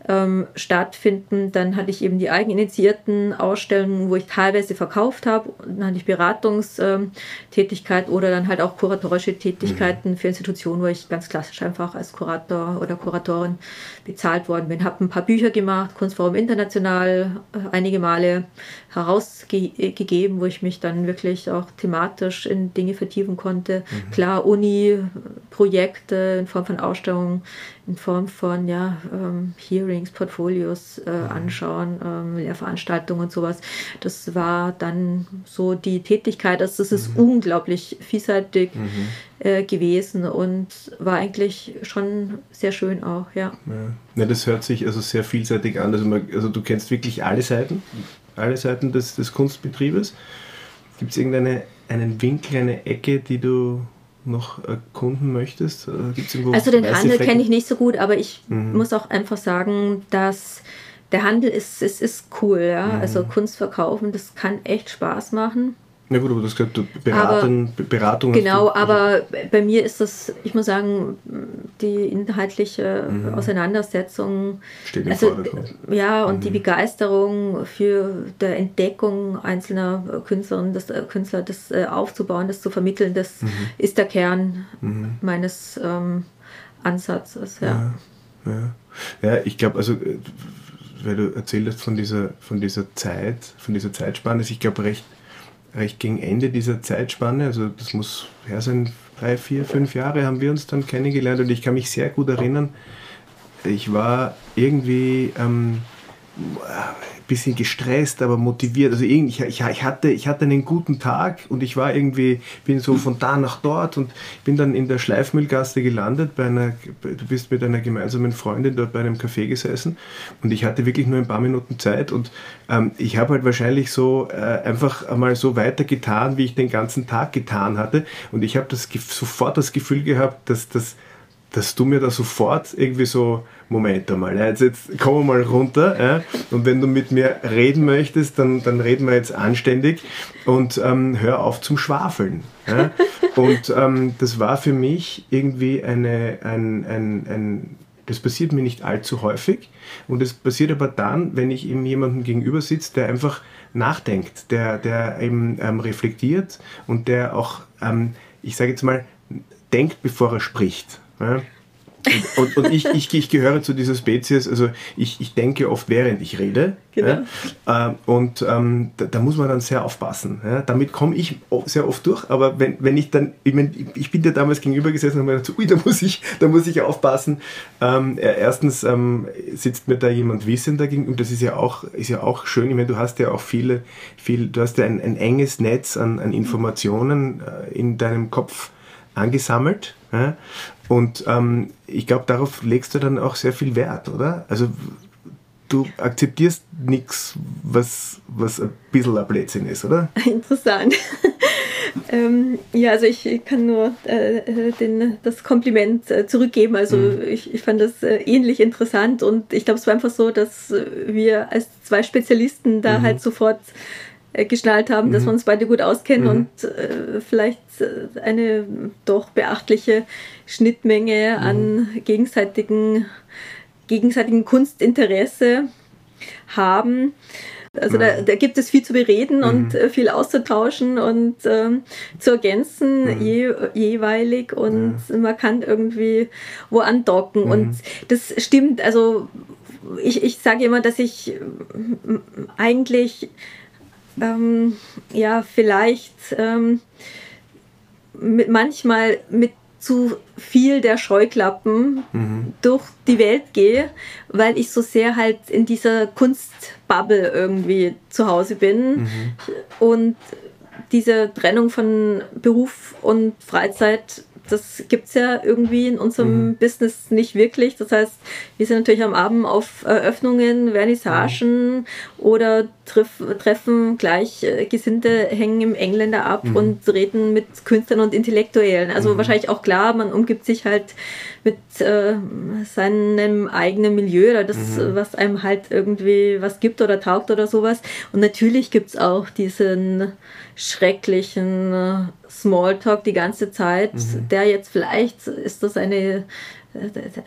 ähm, stattfinden. Dann hatte ich eben die eigeninitiierten Ausstellungen, wo ich teilweise verkauft habe. Dann hatte ich Beratungstätigkeit oder dann halt auch kuratorische Tätigkeiten mhm. für Institutionen, wo ich ganz klassisch einfach als Kurator oder Kuratorin bezahlt worden bin. Habe ein paar Bücher gemacht, Kunstforum International, äh, einige Male herausgegeben, wo ich mich dann wirklich auch thematisch in Dinge vertiefen konnte. Mhm. Klar, Uni, Projekte in Form von Ausstellungen, in Form von ja, ähm, Hearings, Portfolios äh, mhm. anschauen, ähm, Lehrveranstaltungen und sowas. Das war dann so die Tätigkeit. Also das ist mhm. unglaublich vielseitig mhm. äh, gewesen und war eigentlich schon sehr schön auch, ja. ja. ja. das hört sich also sehr vielseitig an. Also, man, also du kennst wirklich alle Seiten alle Seiten des, des Kunstbetriebes. Gibt es irgendeinen einen Winkel, eine Ecke, die du noch erkunden möchtest? also den Handel kenne ich nicht so gut, aber ich mhm. muss auch einfach sagen, dass der Handel ist, ist, ist cool. Ja? Mhm. Also Kunst verkaufen, das kann echt Spaß machen. Na gut, aber das gehört Beratung, aber, Beratung. Genau, du, aber bei mir ist das, ich muss sagen, die inhaltliche mhm. Auseinandersetzung. Steht im also, Vordergrund. Ja, und mhm. die Begeisterung für der Entdeckung einzelner Künstlerinnen, das, äh, Künstler, das äh, aufzubauen, das zu vermitteln, das mhm. ist der Kern mhm. meines ähm, Ansatzes. Ja, ja, ja. ja ich glaube, also äh, weil du erzählt hast von dieser, von dieser Zeit, von dieser Zeitspanne, ich glaube recht recht gegen Ende dieser Zeitspanne, also das muss her sein, drei, vier, fünf Jahre haben wir uns dann kennengelernt und ich kann mich sehr gut erinnern, ich war irgendwie ähm, bisschen gestresst, aber motiviert. Also ich, ich, ich, hatte, ich hatte einen guten Tag und ich war irgendwie, bin so von da nach dort und bin dann in der Schleifmüllgasse gelandet. Bei einer, du bist mit einer gemeinsamen Freundin dort bei einem Café gesessen und ich hatte wirklich nur ein paar Minuten Zeit und ähm, ich habe halt wahrscheinlich so äh, einfach einmal so weitergetan, wie ich den ganzen Tag getan hatte und ich habe das sofort das Gefühl gehabt, dass das dass du mir da sofort irgendwie so, Moment einmal, jetzt, jetzt komm mal runter ja, und wenn du mit mir reden möchtest, dann, dann reden wir jetzt anständig und ähm, hör auf zum Schwafeln. Ja. Und ähm, das war für mich irgendwie eine, ein, ein, ein, das passiert mir nicht allzu häufig und es passiert aber dann, wenn ich eben jemandem gegenüber sitze, der einfach nachdenkt, der, der eben ähm, reflektiert und der auch, ähm, ich sage jetzt mal, denkt, bevor er spricht. Ja? Und, und, ich, ich, ich, gehöre zu dieser Spezies, also ich, ich denke oft, während ich rede. Genau. Ja? Und ähm, da, da, muss man dann sehr aufpassen. Ja? Damit komme ich sehr oft durch, aber wenn, wenn ich dann, ich, mein, ich bin dir damals gegenüber gesessen und habe mir gedacht, ui, da muss ich, da muss ich aufpassen. Ähm, erstens ähm, sitzt mir da jemand Wissender gegenüber, und das ist ja auch, ist ja auch schön. Ich meine, du hast ja auch viele, viel, du hast ja ein, ein enges Netz an, an Informationen äh, in deinem Kopf angesammelt. Ja? Und ähm, ich glaube, darauf legst du dann auch sehr viel Wert, oder? Also du akzeptierst nichts, was, was ein bisschen ein Blödsinn ist, oder? Interessant. ähm, ja, also ich kann nur äh, den, das Kompliment äh, zurückgeben. Also mhm. ich, ich fand das äh, ähnlich interessant und ich glaube, es war einfach so, dass wir als zwei Spezialisten da mhm. halt sofort äh, geschnallt haben, mhm. dass wir uns beide gut auskennen mhm. und äh, vielleicht äh, eine doch beachtliche Schnittmenge mhm. an gegenseitigen, gegenseitigen Kunstinteresse haben. Also da, da, gibt es viel zu bereden mhm. und äh, viel auszutauschen und ähm, zu ergänzen mhm. je, jeweilig und ja. man kann irgendwie wo andocken. Mhm. Und das stimmt, also ich, ich sage immer, dass ich eigentlich ähm, ja vielleicht ähm, mit, manchmal mit zu viel der Scheuklappen mhm. durch die Welt gehe, weil ich so sehr halt in dieser Kunstbubble irgendwie zu Hause bin mhm. und diese Trennung von Beruf und Freizeit das gibt es ja irgendwie in unserem mhm. Business nicht wirklich. Das heißt, wir sind natürlich am Abend auf Eröffnungen, Vernissagen mhm. oder treff, treffen Gleichgesinnte, hängen im Engländer ab mhm. und reden mit Künstlern und Intellektuellen. Also mhm. wahrscheinlich auch klar, man umgibt sich halt mit äh, seinem eigenen Milieu oder das, mhm. was einem halt irgendwie was gibt oder taugt oder sowas. Und natürlich gibt es auch diesen schrecklichen äh, Smalltalk die ganze Zeit, mhm. der jetzt vielleicht ist das eine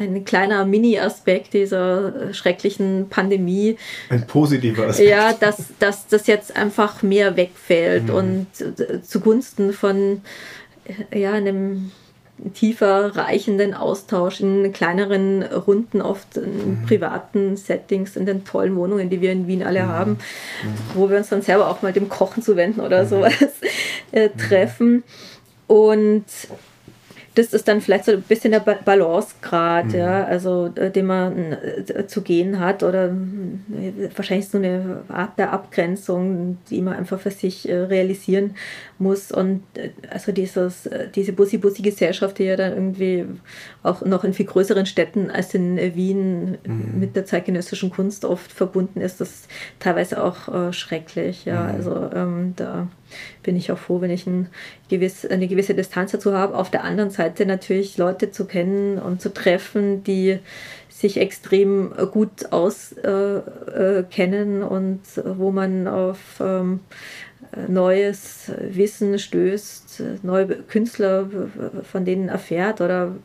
ein kleiner Mini-Aspekt dieser schrecklichen Pandemie. Ein positiver Aspekt. Ja, dass, dass das jetzt einfach mehr wegfällt mhm. und äh, zugunsten von ja, einem tiefer reichenden Austausch in kleineren Runden, oft in mhm. privaten Settings, in den tollen Wohnungen, die wir in Wien alle mhm. haben, mhm. wo wir uns dann selber auch mal dem Kochen zuwenden oder mhm. sowas äh, treffen. Und das ist dann vielleicht so ein bisschen der Balancegrad, mhm. ja, also äh, den man äh, zu gehen hat oder äh, wahrscheinlich so eine Art der Abgrenzung, die man einfach für sich realisieren muss und also dieses, diese Bussi-Bussi-Gesellschaft, die ja dann irgendwie auch noch in viel größeren Städten als in mhm. mit der zeitgenössischen Kunst oft verbunden ist, das ist teilweise auch schrecklich, ja, mhm. also ähm, da bin ich auch froh, wenn ich ein gewiss, eine gewisse Distanz dazu habe. Auf der anderen Seite natürlich Leute zu kennen und zu treffen, die sich extrem gut auskennen äh, äh, und wo man auf ähm, neues Wissen stößt, neue Künstler von denen erfährt oder mhm.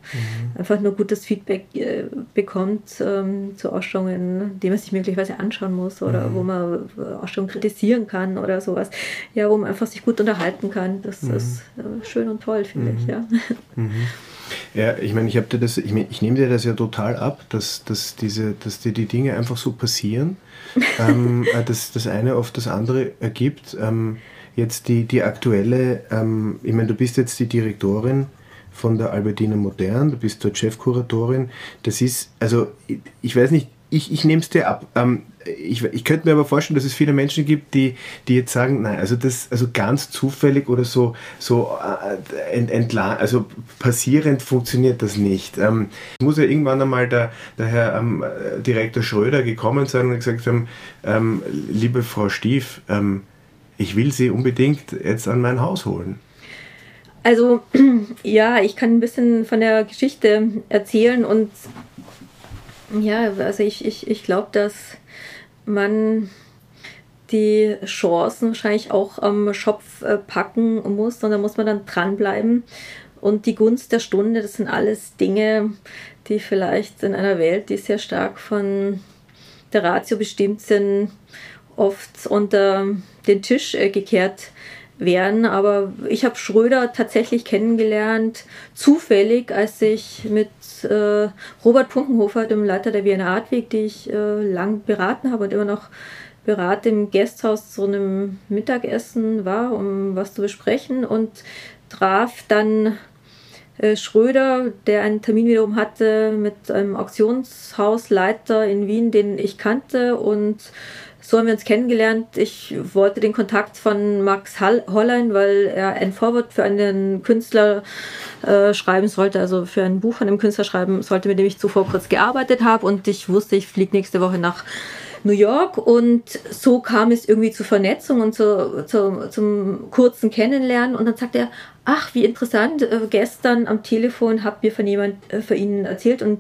einfach nur gutes Feedback äh, bekommt ähm, zu Ausstellungen, die man sich möglicherweise anschauen muss oder mhm. wo man Ausstellungen kritisieren kann oder sowas. Ja, wo man einfach sich gut unterhalten kann. Das mhm. ist äh, schön und toll, finde ich. Mhm. Ja. Ja, ich meine, ich habe dir das, ich, mein, ich nehme dir das ja total ab, dass, dass, diese, dass dir die Dinge einfach so passieren, ähm, äh, dass das eine oft das andere ergibt. Ähm, jetzt die, die aktuelle, ähm, ich meine, du bist jetzt die Direktorin von der Albertina Modern, du bist dort Chefkuratorin. Das ist, also ich, ich weiß nicht, ich, ich nehme es dir ab. Ähm, ich, ich könnte mir aber vorstellen, dass es viele Menschen gibt, die, die jetzt sagen, nein, also das, also ganz zufällig oder so, so äh, ent, entlang, also passierend funktioniert das nicht. Ähm, muss ja irgendwann einmal der, der Herr ähm, Direktor Schröder gekommen sein und gesagt haben, ähm, liebe Frau Stief, ähm, ich will Sie unbedingt jetzt an mein Haus holen. Also ja, ich kann ein bisschen von der Geschichte erzählen und ja, also ich, ich, ich glaube, dass man die Chancen wahrscheinlich auch am Schopf äh, packen muss und da muss man dann dranbleiben. Und die Gunst der Stunde, das sind alles Dinge, die vielleicht in einer Welt, die sehr stark von der Ratio bestimmt sind, oft unter den Tisch äh, gekehrt werden. Aber ich habe Schröder tatsächlich kennengelernt, zufällig, als ich mit äh, Robert Punkenhofer, dem Leiter der Wiener Artweg, die ich äh, lang beraten habe und immer noch berate, im Gasthaus zu einem Mittagessen war, um was zu besprechen und traf dann äh, Schröder, der einen Termin wiederum hatte mit einem Auktionshausleiter in Wien, den ich kannte und so haben wir uns kennengelernt. Ich wollte den Kontakt von Max Hollein, weil er ein Vorwort für einen Künstler äh, schreiben sollte, also für ein Buch von einem Künstler schreiben sollte, mit dem ich zuvor kurz gearbeitet habe. Und ich wusste, ich fliege nächste Woche nach New York und so kam es irgendwie zur Vernetzung und zu, zu, zum kurzen Kennenlernen und dann sagt er, ach, wie interessant, äh, gestern am Telefon habt ihr von jemand äh, für ihn erzählt und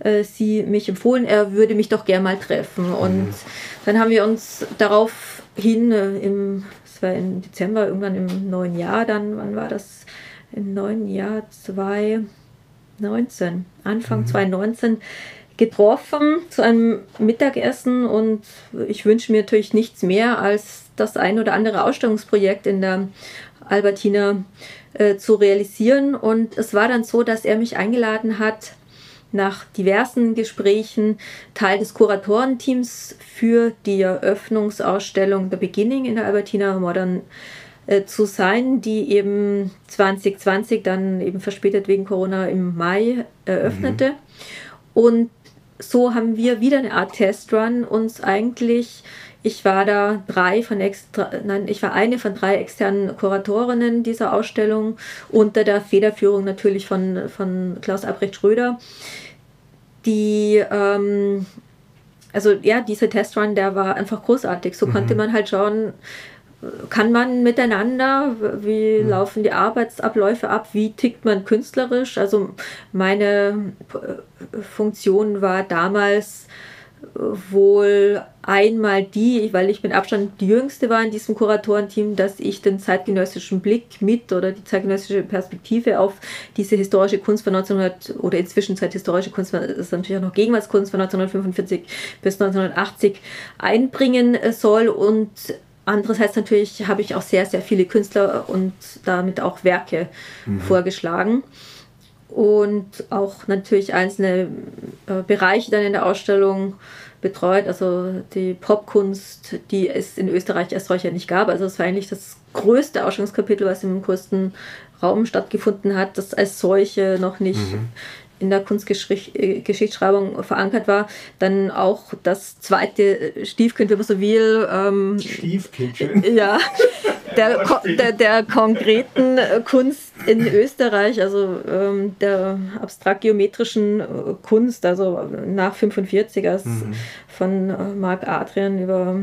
äh, sie mich empfohlen, er würde mich doch gern mal treffen. Und mhm. dann haben wir uns daraufhin äh, im, es war im Dezember, irgendwann im neuen Jahr, dann, wann war das? Im neuen Jahr 2019, Anfang mhm. 2019 getroffen zu einem Mittagessen und ich wünsche mir natürlich nichts mehr als das ein oder andere Ausstellungsprojekt in der Albertina äh, zu realisieren. Und es war dann so, dass er mich eingeladen hat, nach diversen Gesprächen Teil des Kuratorenteams für die Eröffnungsausstellung The Beginning in der Albertina Modern äh, zu sein, die eben 2020 dann eben verspätet wegen Corona im Mai eröffnete. Mhm. Und so haben wir wieder eine Art Testrun uns eigentlich ich war da drei von extra, nein, ich war eine von drei externen Kuratorinnen dieser Ausstellung unter der Federführung natürlich von, von Klaus Albrecht Schröder. Die, ähm, also ja, dieser Testrun, der war einfach großartig. So mhm. konnte man halt schauen, kann man miteinander, wie mhm. laufen die Arbeitsabläufe ab, wie tickt man künstlerisch. Also meine Funktion war damals wohl einmal die, weil ich mit Abstand die jüngste war in diesem Kuratorenteam, dass ich den zeitgenössischen Blick mit oder die zeitgenössische Perspektive auf diese historische Kunst von 1900 oder inzwischen Zeit historische Kunst, das ist natürlich auch noch Gegenwartskunst von 1945 bis 1980 einbringen soll und Andererseits natürlich habe ich auch sehr, sehr viele Künstler und damit auch Werke mhm. vorgeschlagen und auch natürlich einzelne äh, Bereiche dann in der Ausstellung betreut, also die Popkunst, die es in Österreich erst solcher nicht gab. Also es war eigentlich das größte Ausstellungskapitel, was im größten Raum stattgefunden hat, das als solche noch nicht mhm in der Kunstgeschichtsschreibung verankert war, dann auch das zweite Stiefkind, wenn man so will. Ähm, Stiefkindchen? Ja, der, der, der, konkreten Kunst in Österreich, also ähm, der abstrakt-geometrischen Kunst, also nach 45 als mhm. von äh, Marc Adrian über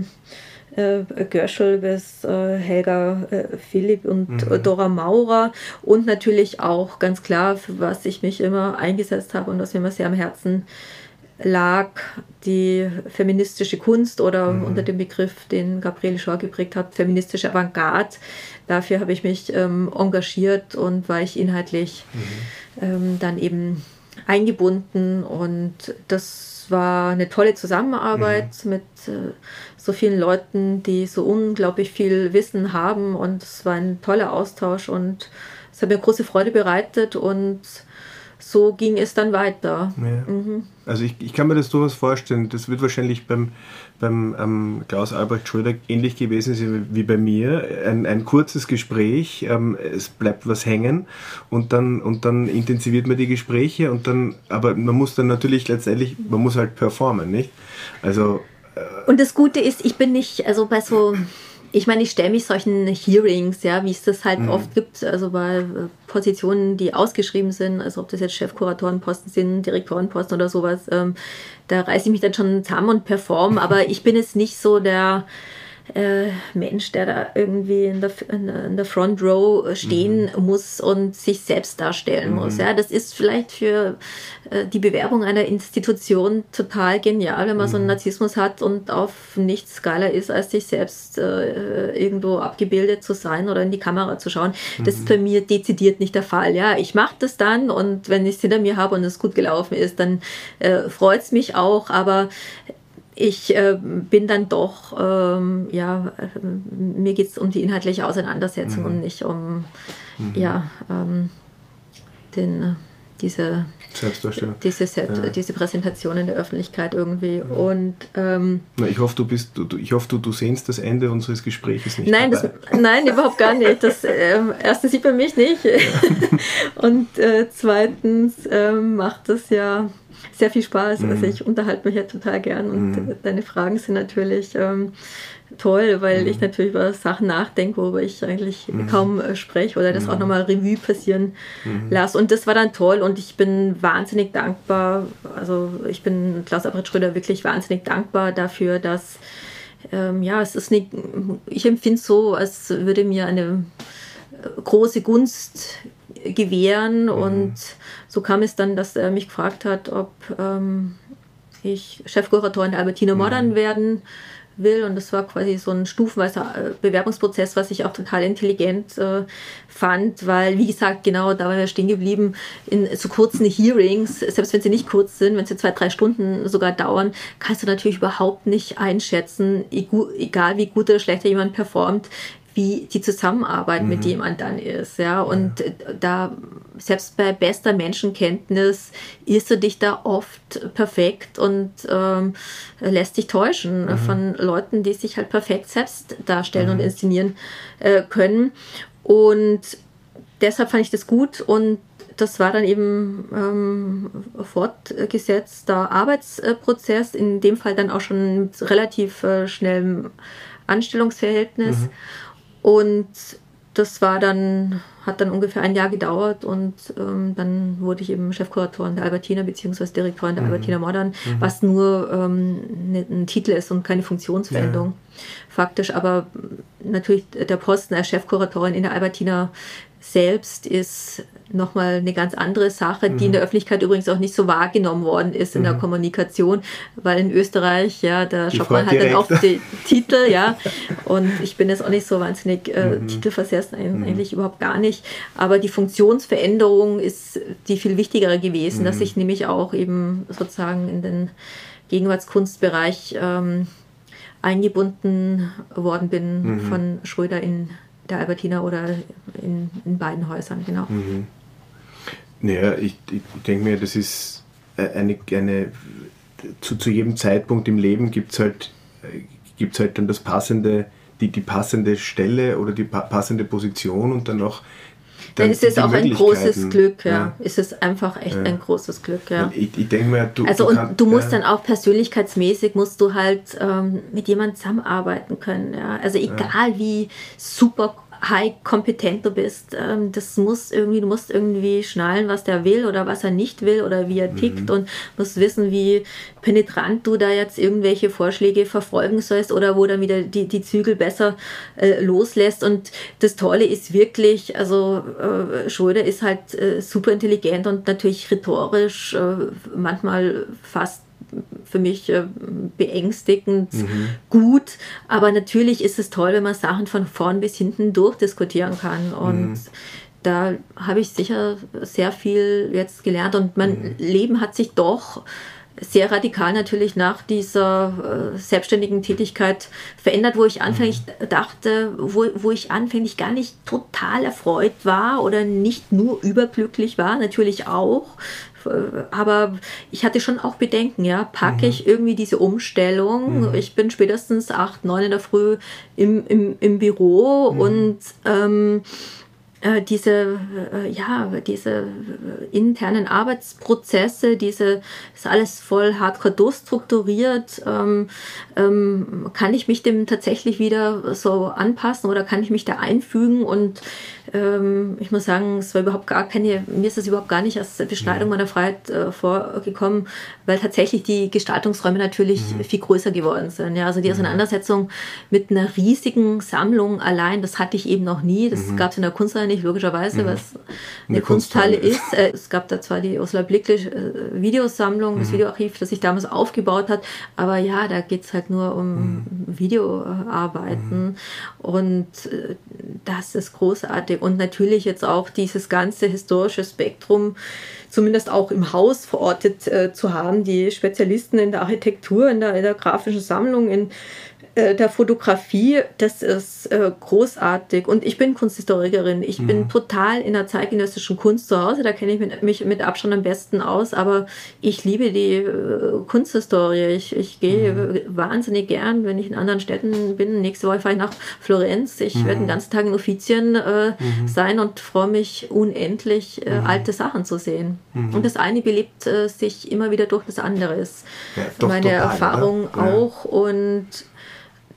äh, Görschel bis äh, Helga äh, Philipp und mhm. Dora Maurer und natürlich auch ganz klar, für was ich mich immer eingesetzt habe und was mir immer sehr am Herzen lag, die feministische Kunst oder mhm. unter dem Begriff, den Gabriele Schor geprägt hat, feministische Avantgarde. Dafür habe ich mich ähm, engagiert und war ich inhaltlich mhm. ähm, dann eben eingebunden und das war eine tolle Zusammenarbeit mhm. mit äh, so vielen Leuten, die so unglaublich viel Wissen haben und es war ein toller Austausch und es hat mir große Freude bereitet und so ging es dann weiter. Ja. Mhm. Also ich, ich kann mir das durchaus vorstellen. Das wird wahrscheinlich beim, beim ähm, Klaus Albrecht Schröder ähnlich gewesen sein wie bei mir. Ein, ein kurzes Gespräch, ähm, es bleibt was hängen und dann, und dann intensiviert man die Gespräche und dann, aber man muss dann natürlich letztendlich, man muss halt performen, nicht? Also und das Gute ist, ich bin nicht, also bei so, ich meine, ich stelle mich solchen Hearings, ja, wie es das halt mhm. oft gibt, also bei äh, Positionen, die ausgeschrieben sind, also ob das jetzt Chefkuratorenposten sind, Direktorenposten oder sowas, ähm, da reiße ich mich dann schon zusammen und perform, aber ich bin jetzt nicht so der, äh, Mensch, der da irgendwie in der, in der Front Row stehen mhm. muss und sich selbst darstellen mhm. muss. Ja, das ist vielleicht für äh, die Bewerbung einer Institution total genial, wenn man mhm. so einen mhm. Narzissmus hat und auf nichts geiler ist, als sich selbst äh, irgendwo abgebildet zu sein oder in die Kamera zu schauen. Das ist mhm. bei mir dezidiert nicht der Fall. Ja, ich mache das dann und wenn ich es hinter mir habe und es gut gelaufen ist, dann äh, freut es mich auch. Aber ich äh, bin dann doch, ähm, ja, äh, mir geht es um die inhaltliche Auseinandersetzung mhm. und nicht um, mhm. ja, ähm, den, äh, diese, diese, Selbst, ja. diese Präsentation in der Öffentlichkeit irgendwie. Mhm. Und, ähm, Na, ich hoffe, du bist, du, ich hoffe, du, du sehnst das Ende unseres Gesprächs nicht. Nein, das, nein überhaupt gar nicht. Das ähm, erstens sieht man mich nicht. Ja. und äh, zweitens ähm, macht das ja sehr viel Spaß. Also mhm. Also ich unterhalte mich ja total gern und mhm. deine Fragen sind natürlich ähm, toll, weil mhm. ich natürlich über Sachen nachdenke, worüber ich eigentlich mhm. kaum äh, spreche oder das mhm. auch nochmal Revue passieren mhm. lasse. Und das war dann toll und ich bin wahnsinnig dankbar. Also ich bin Klaus Albrecht Schröder wirklich wahnsinnig dankbar dafür, dass ähm, ja, es ist nicht, ich empfinde es so, als würde mir eine äh, große Gunst gewähren mhm. und so kam es dann, dass er mich gefragt hat, ob ähm, ich Chefkuratorin der Albertina Modern mhm. werden will. Und das war quasi so ein stufenweiser äh, Bewerbungsprozess, was ich auch total intelligent äh, fand, weil, wie gesagt, genau da waren wir stehen geblieben, in so kurzen Hearings, selbst wenn sie nicht kurz sind, wenn sie zwei, drei Stunden sogar dauern, kannst du natürlich überhaupt nicht einschätzen, egal wie gut oder schlechter jemand performt, wie die Zusammenarbeit mhm. mit jemand dann ist. Ja, und ja. da, selbst bei bester Menschenkenntnis, irrst du dich da oft perfekt und ähm, lässt dich täuschen mhm. von Leuten, die sich halt perfekt selbst darstellen mhm. und inszenieren äh, können. Und deshalb fand ich das gut und das war dann eben ähm, fortgesetzter Arbeitsprozess, in dem Fall dann auch schon mit relativ äh, schnellem Anstellungsverhältnis. Mhm. Und das war dann, hat dann ungefähr ein Jahr gedauert und ähm, dann wurde ich eben Chefkuratorin der Albertina bzw. Direktorin der mhm. Albertina Modern, mhm. was nur ähm, ne, ein Titel ist und keine Funktionsveränderung. Ja. Faktisch, aber natürlich der Posten als Chefkuratorin in der Albertina selbst ist nochmal eine ganz andere Sache, die in der mhm. Öffentlichkeit übrigens auch nicht so wahrgenommen worden ist in mhm. der Kommunikation, weil in Österreich, ja, da schaut man halt dann auf die Titel, ja, und ich bin jetzt auch nicht so wahnsinnig äh, mhm. titelversessen, mhm. eigentlich mhm. überhaupt gar nicht, aber die Funktionsveränderung ist die viel wichtigere gewesen, dass mhm. ich nämlich auch eben sozusagen in den Gegenwartskunstbereich ähm, eingebunden worden bin von Schröder in der Albertina oder in, in beiden Häusern, genau. Mhm. Naja, ich, ich denke mir, das ist eine, eine zu, zu jedem Zeitpunkt im Leben gibt es halt, gibt's halt dann das passende, die, die passende Stelle oder die passende Position und dann auch dann ist es auch ein großes Glück, ja. ja. Ist es einfach echt ja. ein großes Glück, ja. Ich, ich denke mir, du. Also, du und kann, du musst ja. dann auch persönlichkeitsmäßig musst du halt ähm, mit jemandem zusammenarbeiten können, ja. Also, egal wie super high kompetent du bist. Ähm, das muss irgendwie, du musst irgendwie schnallen, was der will oder was er nicht will oder wie er tickt mhm. und musst wissen, wie penetrant du da jetzt irgendwelche Vorschläge verfolgen sollst oder wo dann wieder die, die Zügel besser äh, loslässt. Und das Tolle ist wirklich, also äh, Schröder ist halt äh, super intelligent und natürlich rhetorisch äh, manchmal fast für mich äh, beängstigend mhm. gut. Aber natürlich ist es toll, wenn man Sachen von vorn bis hinten durchdiskutieren kann. Und mhm. da habe ich sicher sehr viel jetzt gelernt. Und mein mhm. Leben hat sich doch sehr radikal natürlich nach dieser äh, selbstständigen Tätigkeit verändert, wo ich anfänglich mhm. dachte, wo, wo ich anfänglich gar nicht total erfreut war oder nicht nur überglücklich war, natürlich auch, aber ich hatte schon auch Bedenken, ja, packe mhm. ich irgendwie diese Umstellung. Mhm. Ich bin spätestens acht, neun in der Früh im, im, im Büro mhm. und ähm, äh, diese, äh, ja, diese internen Arbeitsprozesse, diese, ist alles voll hardcore durchstrukturiert. Ähm, kann ich mich dem tatsächlich wieder so anpassen oder kann ich mich da einfügen? Und ähm, ich muss sagen, es war überhaupt gar keine, mir ist das überhaupt gar nicht als Beschneidung meiner Freiheit äh, vorgekommen, weil tatsächlich die Gestaltungsräume natürlich mhm. viel größer geworden sind. Ja, also die. Auseinandersetzung mit einer riesigen Sammlung allein, das hatte ich eben noch nie. Das mhm. gab es in der Kunsthalle nicht, logischerweise, mhm. was eine, eine Kunsthalle, Kunsthalle ist. Äh, es gab da zwar die Ursula Blicklich äh, Videosammlung, das mhm. Videoarchiv, das sich damals aufgebaut hat, aber ja, da geht es halt nur um mhm. Videoarbeiten. Und äh, das ist großartig. Und natürlich jetzt auch dieses ganze historische Spektrum zumindest auch im Haus verortet äh, zu haben, die Spezialisten in der Architektur, in der, in der grafischen Sammlung, in äh, der Fotografie, das ist äh, großartig. Und ich bin Kunsthistorikerin. Ich mhm. bin total in der zeitgenössischen Kunst zu Hause. Da kenne ich mich mit Abstand am besten aus. Aber ich liebe die äh, Kunsthistorie. Ich, ich gehe mhm. wahnsinnig gern, wenn ich in anderen Städten bin. Nächste Woche fahre ich nach Florenz. Ich mhm. werde den ganzen Tag in Offizien äh, mhm. sein und freue mich unendlich, äh, mhm. alte Sachen zu sehen. Mhm. Und das eine belebt sich immer wieder durch das andere. Ist ja, meine total, Erfahrung ja. auch. Und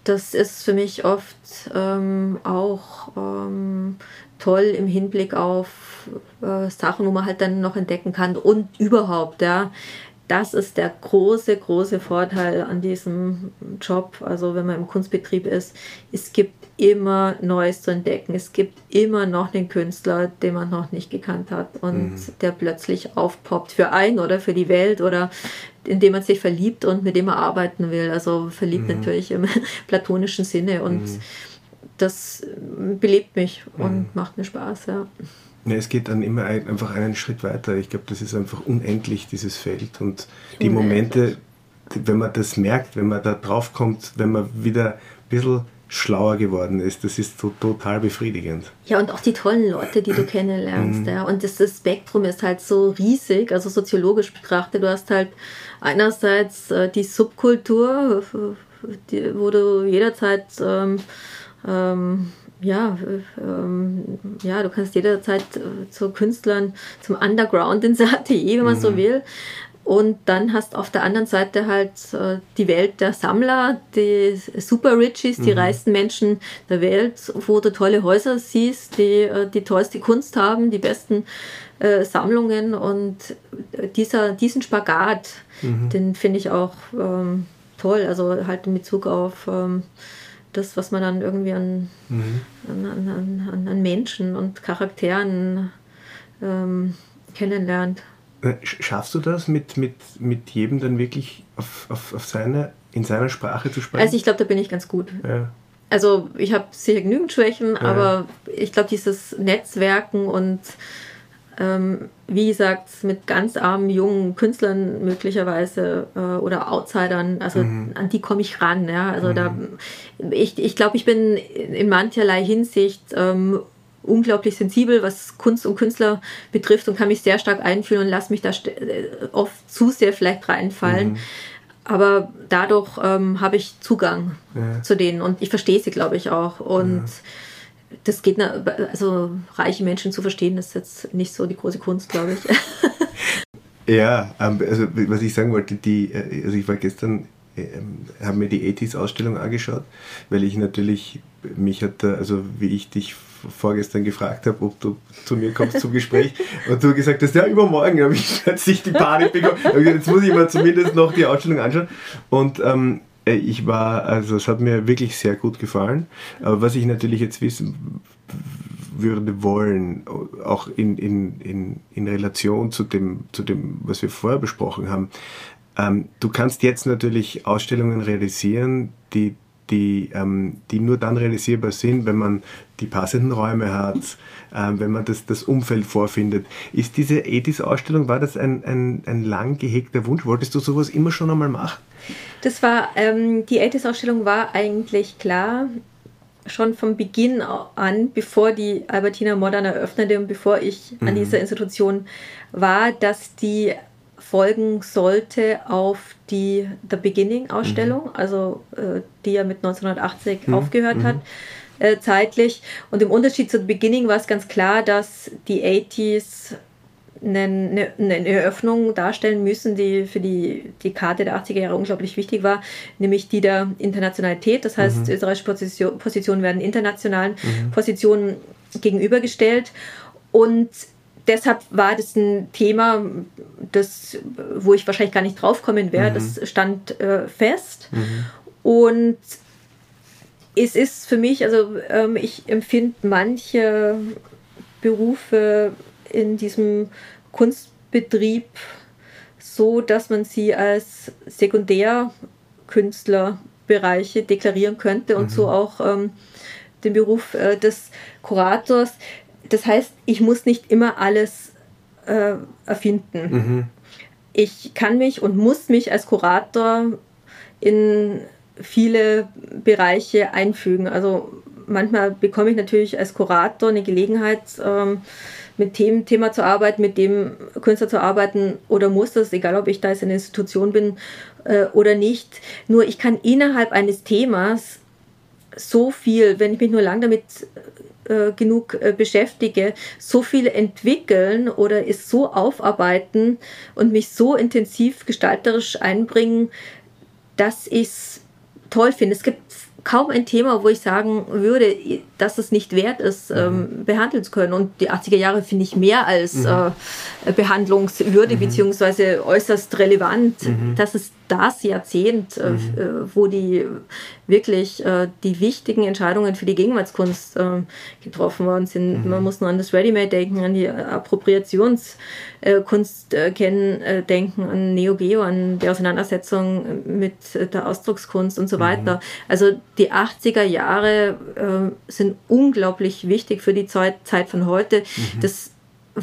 das ist für mich oft ähm, auch ähm, toll im Hinblick auf äh, Sachen, wo man halt dann noch entdecken kann und überhaupt, ja. Das ist der große, große Vorteil an diesem Job. Also wenn man im Kunstbetrieb ist, es gibt immer Neues zu entdecken. Es gibt immer noch einen Künstler, den man noch nicht gekannt hat und mhm. der plötzlich aufpoppt für einen oder für die Welt oder in dem man sich verliebt und mit dem man arbeiten will. Also verliebt mhm. natürlich im platonischen Sinne und mhm. das belebt mich und mhm. macht mir Spaß, ja. Ja, es geht dann immer ein, einfach einen Schritt weiter. Ich glaube, das ist einfach unendlich, dieses Feld. Und die Momente, wenn man das merkt, wenn man da drauf kommt, wenn man wieder ein bisschen schlauer geworden ist. Das ist so total befriedigend. Ja, und auch die tollen Leute, die du kennenlernst. Mhm. Ja. Und das, das, Spektrum ist halt so riesig, also soziologisch betrachtet. Du hast halt einerseits äh, die Subkultur, die, wo du jederzeit ähm, ähm, ja, ähm, ja, du kannst jederzeit äh, zu Künstlern, zum Underground ins Atelier, wenn man mhm. so will. Und dann hast auf der anderen Seite halt äh, die Welt der Sammler, die Super Richies, die mhm. reichsten Menschen der Welt, wo du tolle Häuser siehst, die äh, die tollste Kunst haben, die besten äh, Sammlungen. Und dieser, diesen Spagat, mhm. den finde ich auch ähm, toll. Also halt in Bezug auf ähm, das, was man dann irgendwie an, mhm. an, an, an, an, Menschen und Charakteren ähm, kennenlernt. Äh, schaffst du das, mit, mit, mit jedem dann wirklich auf, auf, auf seine, in seiner Sprache zu sprechen? Also ich glaube, da bin ich ganz gut. Ja. Also ich habe sicher genügend Schwächen, ja. aber ich glaube, dieses Netzwerken und ähm, wie gesagt, mit ganz armen jungen Künstlern möglicherweise äh, oder Outsidern, also mhm. an die komme ich ran. Ja? Also mhm. da, ich, ich glaube, ich bin in mancherlei Hinsicht ähm, unglaublich sensibel, was Kunst und Künstler betrifft und kann mich sehr stark einfühlen und lasse mich da äh, oft zu sehr vielleicht reinfallen. Mhm. Aber dadurch ähm, habe ich Zugang ja. zu denen und ich verstehe sie, glaube ich, auch. Und ja. das geht, also reiche Menschen zu verstehen, ist jetzt nicht so die große Kunst, glaube ich. ja, ähm, also was ich sagen wollte, die, äh, also ich war gestern ähm, habe mir die 80s-Ausstellung angeschaut, weil ich natürlich, mich hat da, also wie ich dich vorgestern gefragt habe, ob du zu mir kommst zum Gespräch und du gesagt hast, ja, übermorgen habe ich plötzlich die Panik bekommen. Jetzt muss ich mir zumindest noch die Ausstellung anschauen. Und ähm, äh, ich war, also es hat mir wirklich sehr gut gefallen. Aber was ich natürlich jetzt wissen würde wollen, auch in, in, in, in Relation zu dem, zu dem, was wir vorher besprochen haben, ähm, du kannst jetzt natürlich Ausstellungen realisieren, die die, ähm, die nur dann realisierbar sind, wenn man die passenden Räume hat, ähm, wenn man das, das Umfeld vorfindet. Ist diese EDIS-Ausstellung, war das ein, ein, ein lang gehegter Wunsch? Wolltest du sowas immer schon einmal machen? Das war, ähm, die EDIS-Ausstellung war eigentlich klar, schon von Beginn an, bevor die Albertina Modern eröffnete und bevor ich mhm. an dieser Institution war, dass die folgen sollte auf die The Beginning-Ausstellung, mhm. also äh, die ja mit 1980 mhm. aufgehört hat, mhm. äh, zeitlich. Und im Unterschied zu The Beginning war es ganz klar, dass die 80s eine, eine, Eröffnung darstellen müssen, die für die, die Karte der 80er Jahre unglaublich wichtig war, nämlich die der Internationalität. Das heißt, mhm. österreichische Position, Positionen werden internationalen mhm. Positionen gegenübergestellt. Und deshalb war das ein Thema, das, wo ich wahrscheinlich gar nicht draufkommen wäre. Mhm. Das stand äh, fest. Mhm. Und es ist für mich, also ähm, ich empfinde manche Berufe in diesem Kunstbetrieb so, dass man sie als Sekundärkünstlerbereiche deklarieren könnte und mhm. so auch ähm, den Beruf äh, des Kurators das heißt, ich muss nicht immer alles äh, erfinden. Mhm. Ich kann mich und muss mich als Kurator in viele Bereiche einfügen. Also manchmal bekomme ich natürlich als Kurator eine Gelegenheit, ähm, mit dem Thema zu arbeiten, mit dem Künstler zu arbeiten oder muss das, egal ob ich da jetzt in einer Institution bin äh, oder nicht. Nur ich kann innerhalb eines Themas so viel, wenn ich mich nur lang damit äh, genug äh, beschäftige, so viel entwickeln oder es so aufarbeiten und mich so intensiv gestalterisch einbringen, dass ich es toll finde. Es gibt kaum ein Thema, wo ich sagen würde, dass es nicht wert ist, mhm. ähm, behandeln zu können. Und die 80er Jahre finde ich mehr als mhm. äh, behandlungswürdig mhm. beziehungsweise äußerst relevant. Mhm. Das ist das Jahrzehnt, äh, mhm. äh, wo die wirklich äh, die wichtigen Entscheidungen für die Gegenwartskunst äh, getroffen worden sind. Mhm. Man muss nur an das Ready-Made denken, an die Appropriationskunst äh, kennen, äh, denken, an Neo Geo, an die Auseinandersetzung mit der Ausdruckskunst und so weiter. Also die 80er Jahre sind unglaublich wichtig für die Zeit, Zeit von heute. Mhm. Das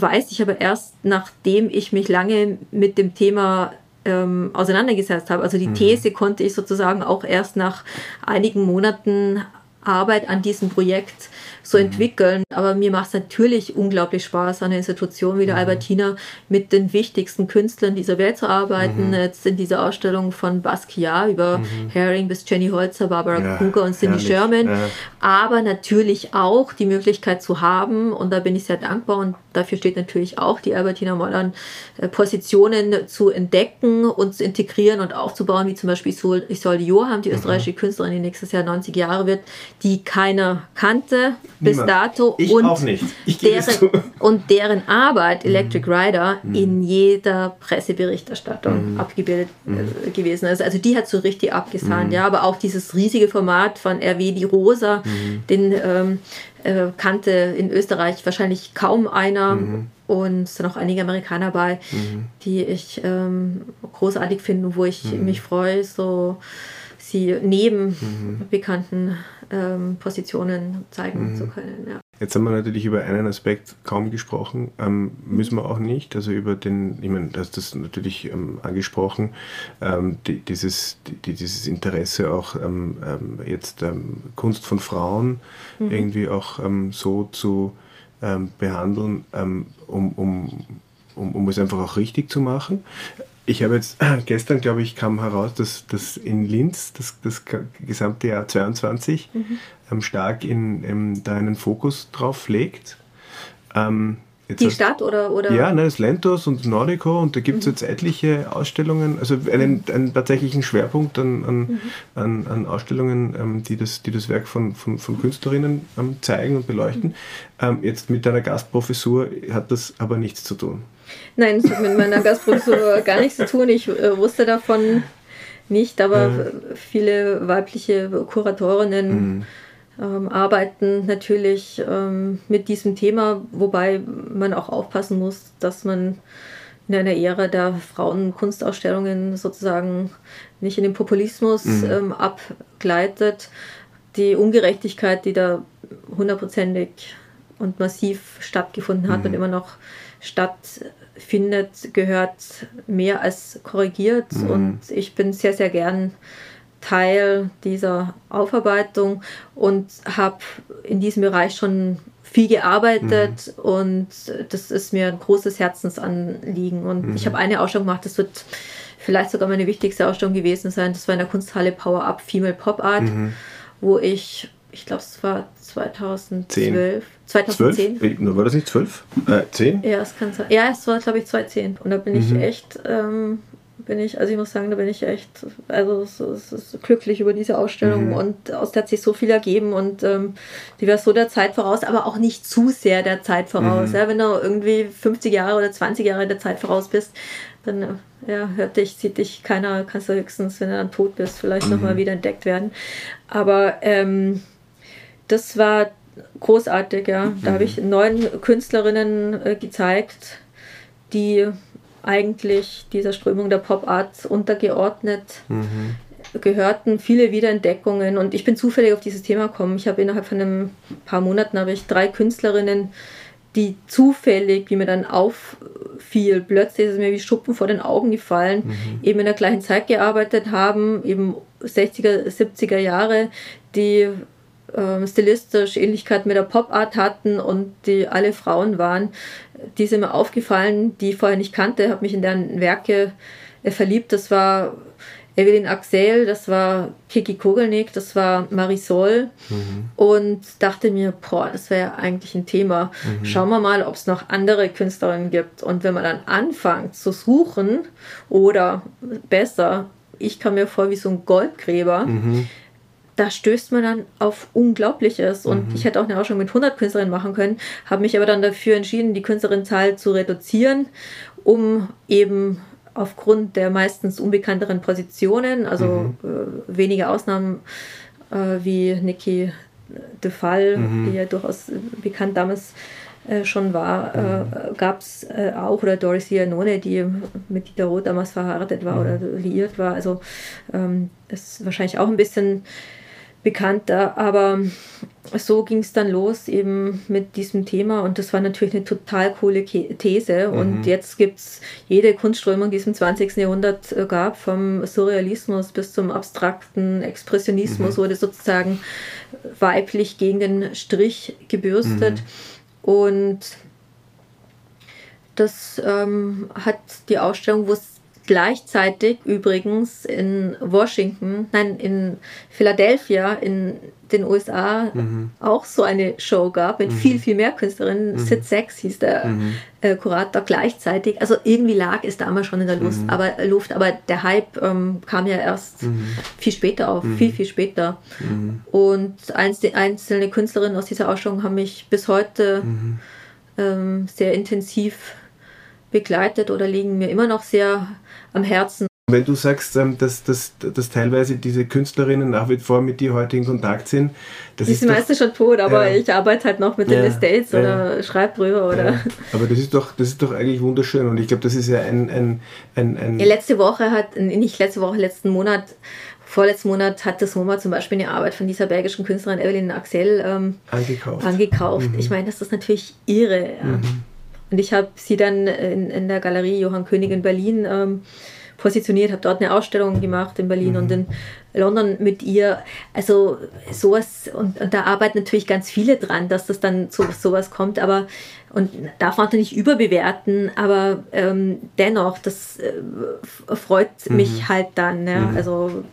weiß ich aber erst, nachdem ich mich lange mit dem Thema ähm, auseinandergesetzt habe. Also die mhm. These konnte ich sozusagen auch erst nach einigen Monaten Arbeit an diesem Projekt so mhm. entwickeln. Aber mir macht es natürlich unglaublich Spaß, an einer Institution wie der mhm. Albertina mit den wichtigsten Künstlern dieser Welt zu arbeiten. Mhm. Jetzt in dieser Ausstellung von Basquiat über mhm. Herring bis Jenny Holzer, Barbara ja, Kruger und Cindy herrlich. Sherman. Ja. Aber natürlich auch die Möglichkeit zu haben, und da bin ich sehr dankbar und dafür steht natürlich auch die Albertina Mollern, äh, Positionen zu entdecken und zu integrieren und aufzubauen, wie zum Beispiel Isolde Johann, die mhm. österreichische Künstlerin, die nächstes Jahr 90 Jahre wird, die keiner kannte bis Niemand. dato. Ich und auch nicht. Ich deren, und deren Arbeit, mhm. Electric Rider, mhm. in jeder Presseberichterstattung mhm. abgebildet mhm. äh, gewesen ist. Also die hat so richtig abgesahnt, ja, aber auch dieses riesige Format von RW Die Rosa, den ähm, äh, kannte in Österreich wahrscheinlich kaum einer. Und es sind auch einige Amerikaner bei, die ich ähm, großartig finde, wo ich mich freue, so sie neben bekannten ähm, Positionen zeigen mhm. zu können. Ja. Jetzt haben wir natürlich über einen Aspekt kaum gesprochen, ähm, müssen wir auch nicht. Also über den, ich meine, du hast das natürlich ähm, angesprochen, ähm, die, dieses, die, dieses Interesse auch ähm, ähm, jetzt ähm, Kunst von Frauen mhm. irgendwie auch so zu behandeln, um, um, um, um es einfach auch richtig zu machen. Ich habe jetzt gestern, glaube ich, kam heraus, dass, dass in Linz das, das gesamte Jahr 22 mhm. ähm, stark in, ähm, da einen Fokus drauf legt. Ähm, die hast, Stadt oder, oder? Ja, ne, das Lentos und Nordico und da gibt es mhm. jetzt etliche Ausstellungen, also einen, einen tatsächlichen Schwerpunkt an, an, mhm. an, an Ausstellungen, ähm, die, das, die das Werk von, von, von Künstlerinnen ähm, zeigen und beleuchten. Mhm. Jetzt mit deiner Gastprofessur hat das aber nichts zu tun. Nein, es hat mit meiner Gastprofessur gar nichts zu tun. Ich äh, wusste davon nicht, aber mhm. viele weibliche Kuratorinnen mhm. ähm, arbeiten natürlich ähm, mit diesem Thema, wobei man auch aufpassen muss, dass man in einer Ära der Frauenkunstausstellungen sozusagen nicht in den Populismus mhm. ähm, abgleitet. Die Ungerechtigkeit, die da hundertprozentig und massiv stattgefunden hat und mhm. immer noch stattfindet, gehört mehr als korrigiert. Mhm. Und ich bin sehr, sehr gern Teil dieser Aufarbeitung und habe in diesem Bereich schon viel gearbeitet mhm. und das ist mir ein großes Herzensanliegen. Und mhm. ich habe eine Ausstellung gemacht, das wird vielleicht sogar meine wichtigste Ausstellung gewesen sein. Das war in der Kunsthalle Power Up Female Pop Art, mhm. wo ich, ich glaube, es war 2012. 10. 2010. 12? War das nicht 12? Äh, 10? Ja, es kann sein. Ja, es war, glaube ich, 2010. Und da bin ich mhm. echt, ähm, bin ich, also ich muss sagen, da bin ich echt, also es, es ist glücklich über diese Ausstellung mhm. und aus der hat sich so viel ergeben und ähm, die war so der Zeit voraus, aber auch nicht zu sehr der Zeit voraus. Mhm. Ja, wenn du irgendwie 50 Jahre oder 20 Jahre der Zeit voraus bist, dann äh, ja, hört dich, sieht dich keiner, kannst du höchstens, wenn du dann tot bist, vielleicht mhm. nochmal wieder entdeckt werden. Aber ähm, das war großartig, ja. Da mhm. habe ich neun Künstlerinnen äh, gezeigt, die eigentlich dieser Strömung der Pop Art untergeordnet mhm. gehörten. Viele Wiederentdeckungen und ich bin zufällig auf dieses Thema gekommen. Ich habe innerhalb von ein paar Monaten habe ich drei Künstlerinnen, die zufällig, wie mir dann auffiel, plötzlich ist es mir wie Schuppen vor den Augen gefallen, mhm. eben in der gleichen Zeit gearbeitet haben, eben 60er, 70er Jahre, die äh, stilistisch Ähnlichkeit mit der Pop-Art hatten und die alle Frauen waren. Die sind mir aufgefallen, die ich vorher nicht kannte, habe mich in deren Werke äh, verliebt. Das war Evelyn Axel, das war Kiki Kogelnick, das war Marisol mhm. und dachte mir, boah, das wäre ja eigentlich ein Thema. Mhm. Schauen wir mal, ob es noch andere Künstlerinnen gibt. Und wenn man dann anfängt zu suchen oder besser, ich kam mir vor wie so ein Goldgräber, mhm da stößt man dann auf Unglaubliches. Und mhm. ich hätte auch eine Ausstellung mit 100 Künstlerinnen machen können, habe mich aber dann dafür entschieden, die Künstlerinnenzahl zu reduzieren, um eben aufgrund der meistens unbekannteren Positionen, also mhm. äh, wenige Ausnahmen äh, wie Niki de Fall, mhm. die ja durchaus bekannt damals äh, schon war, äh, mhm. gab es äh, auch, oder Doris Iannone, die mit Dieter Roth damals verheiratet war mhm. oder liiert war. Also ähm, ist wahrscheinlich auch ein bisschen bekannter, aber so ging es dann los eben mit diesem Thema und das war natürlich eine total coole These mhm. und jetzt gibt es jede Kunstströmung, die es im 20. Jahrhundert äh, gab, vom Surrealismus bis zum abstrakten Expressionismus mhm. wurde sozusagen weiblich gegen den Strich gebürstet mhm. und das ähm, hat die Ausstellung, wo es gleichzeitig übrigens in Washington, nein, in Philadelphia, in den USA mhm. auch so eine Show gab mit mhm. viel, viel mehr Künstlerinnen. Mhm. Sid Sachs hieß der mhm. äh, Kurator gleichzeitig. Also irgendwie lag es damals schon in der Luft, mhm. aber, Luft, aber der Hype ähm, kam ja erst mhm. viel später auf, viel, viel später. Und einzelne Künstlerinnen aus dieser Ausstellung haben mich bis heute ähm, sehr intensiv begleitet oder liegen mir immer noch sehr am Herzen. Wenn du sagst, ähm, dass, dass, dass teilweise diese Künstlerinnen nach wie vor mit dir heute in Kontakt sind, das die ist. Die meiste schon tot, aber ja. ich arbeite halt noch mit ja, den Estates ja, oder schreibe drüber. Oder Aber das ist, doch, das ist doch eigentlich wunderschön und ich glaube, das ist ja ein. ein, ein, ein letzte Woche hat, nicht letzte Woche, letzten Monat vorletzten Monat hat das MoMA zum Beispiel eine Arbeit von dieser belgischen Künstlerin Evelyn Axel ähm, angekauft. angekauft. Mhm. Ich meine, das ist natürlich irre. Ja. Mhm. Und ich habe sie dann in, in der Galerie Johann König in Berlin ähm, positioniert, habe dort eine Ausstellung gemacht in Berlin mhm. und in London mit ihr. Also sowas, und, und, da arbeiten natürlich ganz viele dran, dass das dann zu sowas kommt, aber und darf man nicht überbewerten, aber ähm, dennoch, das äh, freut mhm. mich halt dann. Ja, mhm. also,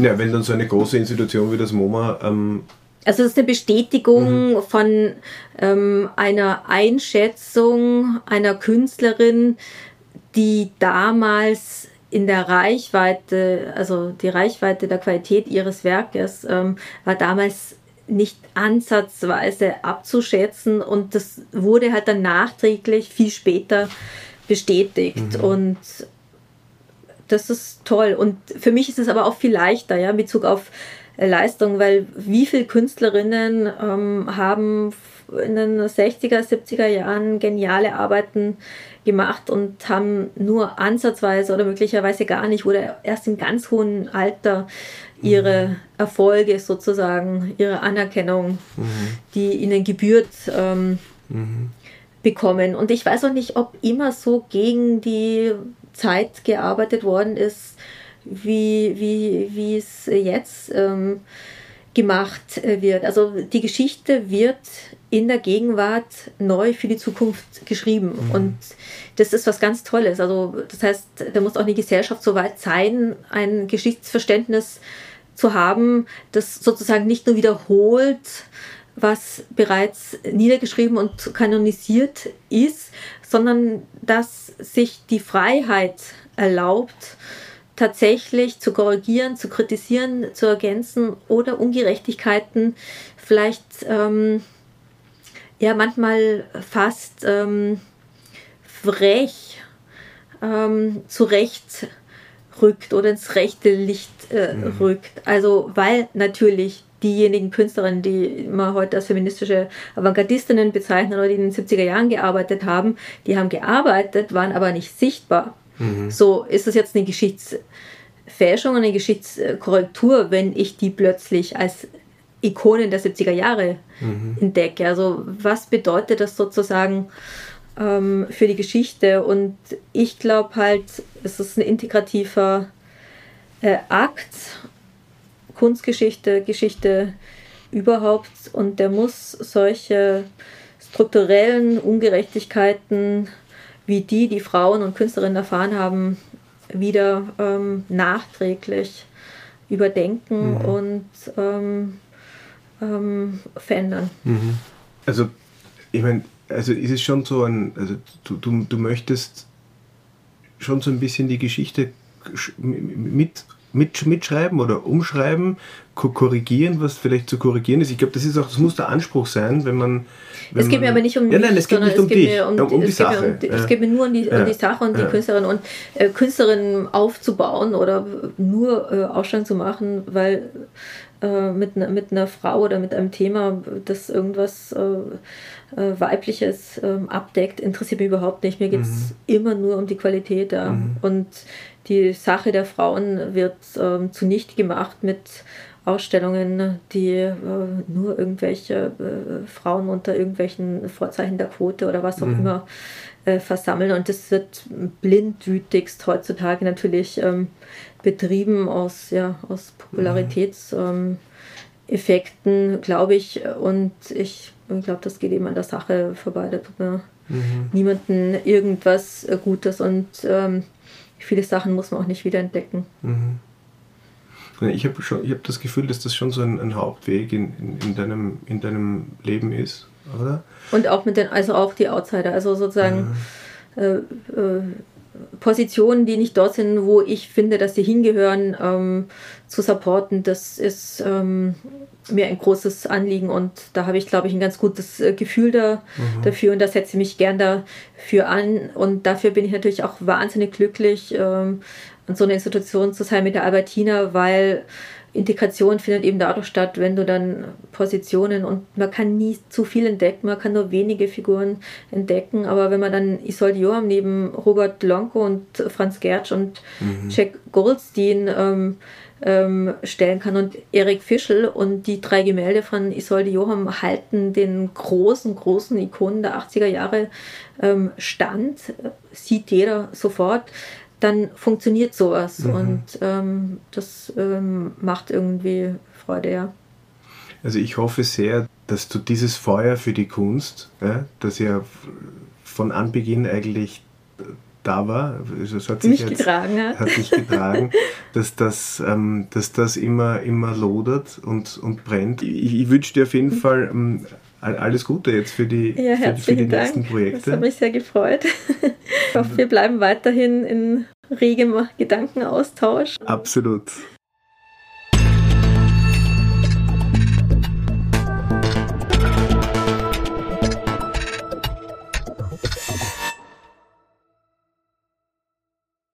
ja, wenn dann so eine große Institution wie das MoMA ähm also das ist eine Bestätigung mhm. von ähm, einer Einschätzung einer Künstlerin, die damals in der Reichweite, also die Reichweite der Qualität ihres Werkes ähm, war damals nicht ansatzweise abzuschätzen und das wurde halt dann nachträglich viel später bestätigt mhm. und das ist toll und für mich ist es aber auch viel leichter, ja, in Bezug auf Leistung, weil wie viele Künstlerinnen ähm, haben in den 60er, 70er Jahren geniale Arbeiten gemacht und haben nur ansatzweise oder möglicherweise gar nicht oder erst im ganz hohen Alter ihre mhm. Erfolge sozusagen, ihre Anerkennung, mhm. die ihnen gebührt, ähm, mhm. bekommen. Und ich weiß auch nicht, ob immer so gegen die Zeit gearbeitet worden ist, wie, wie, wie es jetzt ähm, gemacht wird. Also die Geschichte wird in der Gegenwart neu für die Zukunft geschrieben. Mhm. Und das ist was ganz Tolles. Also das heißt, da muss auch eine Gesellschaft so weit sein, ein Geschichtsverständnis zu haben, das sozusagen nicht nur wiederholt, was bereits niedergeschrieben und kanonisiert ist, sondern dass sich die Freiheit erlaubt, tatsächlich zu korrigieren, zu kritisieren, zu ergänzen oder Ungerechtigkeiten vielleicht ähm, ja manchmal fast ähm, frech ähm, zurecht rückt oder ins rechte Licht äh, mhm. rückt. Also weil natürlich diejenigen Künstlerinnen, die man heute als feministische Avantgardistinnen bezeichnen oder die in den 70er Jahren gearbeitet haben, die haben gearbeitet, waren aber nicht sichtbar. Mhm. So ist das jetzt eine Geschichtsfälschung, eine Geschichtskorrektur, wenn ich die plötzlich als Ikonen der 70er Jahre mhm. entdecke. Also was bedeutet das sozusagen ähm, für die Geschichte? Und ich glaube halt, es ist ein integrativer äh, Akt, Kunstgeschichte, Geschichte überhaupt, und der muss solche strukturellen Ungerechtigkeiten wie die, die Frauen und Künstlerinnen erfahren haben, wieder ähm, nachträglich überdenken mhm. und ähm, ähm, verändern. Mhm. Also, ich meine, also ist es schon so ein, also du, du, du möchtest schon so ein bisschen die Geschichte mit mit, mitschreiben oder umschreiben, korrigieren, was vielleicht zu korrigieren ist. Ich glaube, das ist auch, das muss der Anspruch sein, wenn man. Es geht mir aber nicht um ja, nein, es geht nicht um dich, um, um, die Sache. Um, es geht mir nur um die, ja. um die Sache und die Künstlerin und äh, Künstlerinnen aufzubauen oder nur äh, Ausstellungen zu machen, weil äh, mit, mit einer Frau oder mit einem Thema, das irgendwas äh, äh, Weibliches ähm, abdeckt, interessiert mich überhaupt nicht. Mir geht es mhm. immer nur um die Qualität. Ja. Mhm. Und die Sache der Frauen wird ähm, zunichte gemacht mit Ausstellungen, die äh, nur irgendwelche äh, Frauen unter irgendwelchen Vorzeichen der Quote oder was auch mhm. immer äh, versammeln. Und das wird blindwütigst heutzutage natürlich ähm, betrieben aus, ja, aus Popularitätseffekten, ähm, glaube ich. Und ich glaube, das geht eben an der Sache vorbei. Da tut mir mhm. niemanden irgendwas Gutes und ähm, viele Sachen muss man auch nicht wiederentdecken. Mhm. Ich habe hab das Gefühl, dass das schon so ein, ein Hauptweg in, in, in, deinem, in deinem Leben ist, oder? Und auch mit den, also auch die Outsider, also sozusagen ja. äh, äh, Positionen, die nicht dort sind, wo ich finde, dass sie hingehören, ähm, zu supporten, das ist ähm, mir ein großes Anliegen und da habe ich, glaube ich, ein ganz gutes äh, Gefühl da, mhm. dafür und da setze ich mich gern dafür an und dafür bin ich natürlich auch wahnsinnig glücklich, ähm, an so einer Institution zu sein mit der Albertina, weil Integration findet eben dadurch statt, wenn du dann Positionen und man kann nie zu viel entdecken, man kann nur wenige Figuren entdecken, aber wenn man dann Isolde Joam neben Robert Lonko und Franz Gertsch und mhm. Jack Goldstein ähm, ähm, stellen kann und Erik Fischl und die drei Gemälde von Isolde Johann halten den großen, großen Ikonen der 80er Jahre ähm, stand, sieht jeder sofort dann funktioniert sowas mhm. und ähm, das ähm, macht irgendwie Freude, ja. Also ich hoffe sehr, dass du dieses Feuer für die Kunst, ja, das ja von Anbeginn eigentlich da war, also es hat sich jetzt, getragen hat, hat dich getragen, dass das, ähm, dass das immer, immer lodert und, und brennt. Ich, ich wünsche dir auf jeden Fall ähm, alles Gute jetzt für die, ja, für, für, die Dank. nächsten Projekte. Das hat mich sehr gefreut. Ich hoffe, wir bleiben weiterhin in regem Gedankenaustausch. Absolut.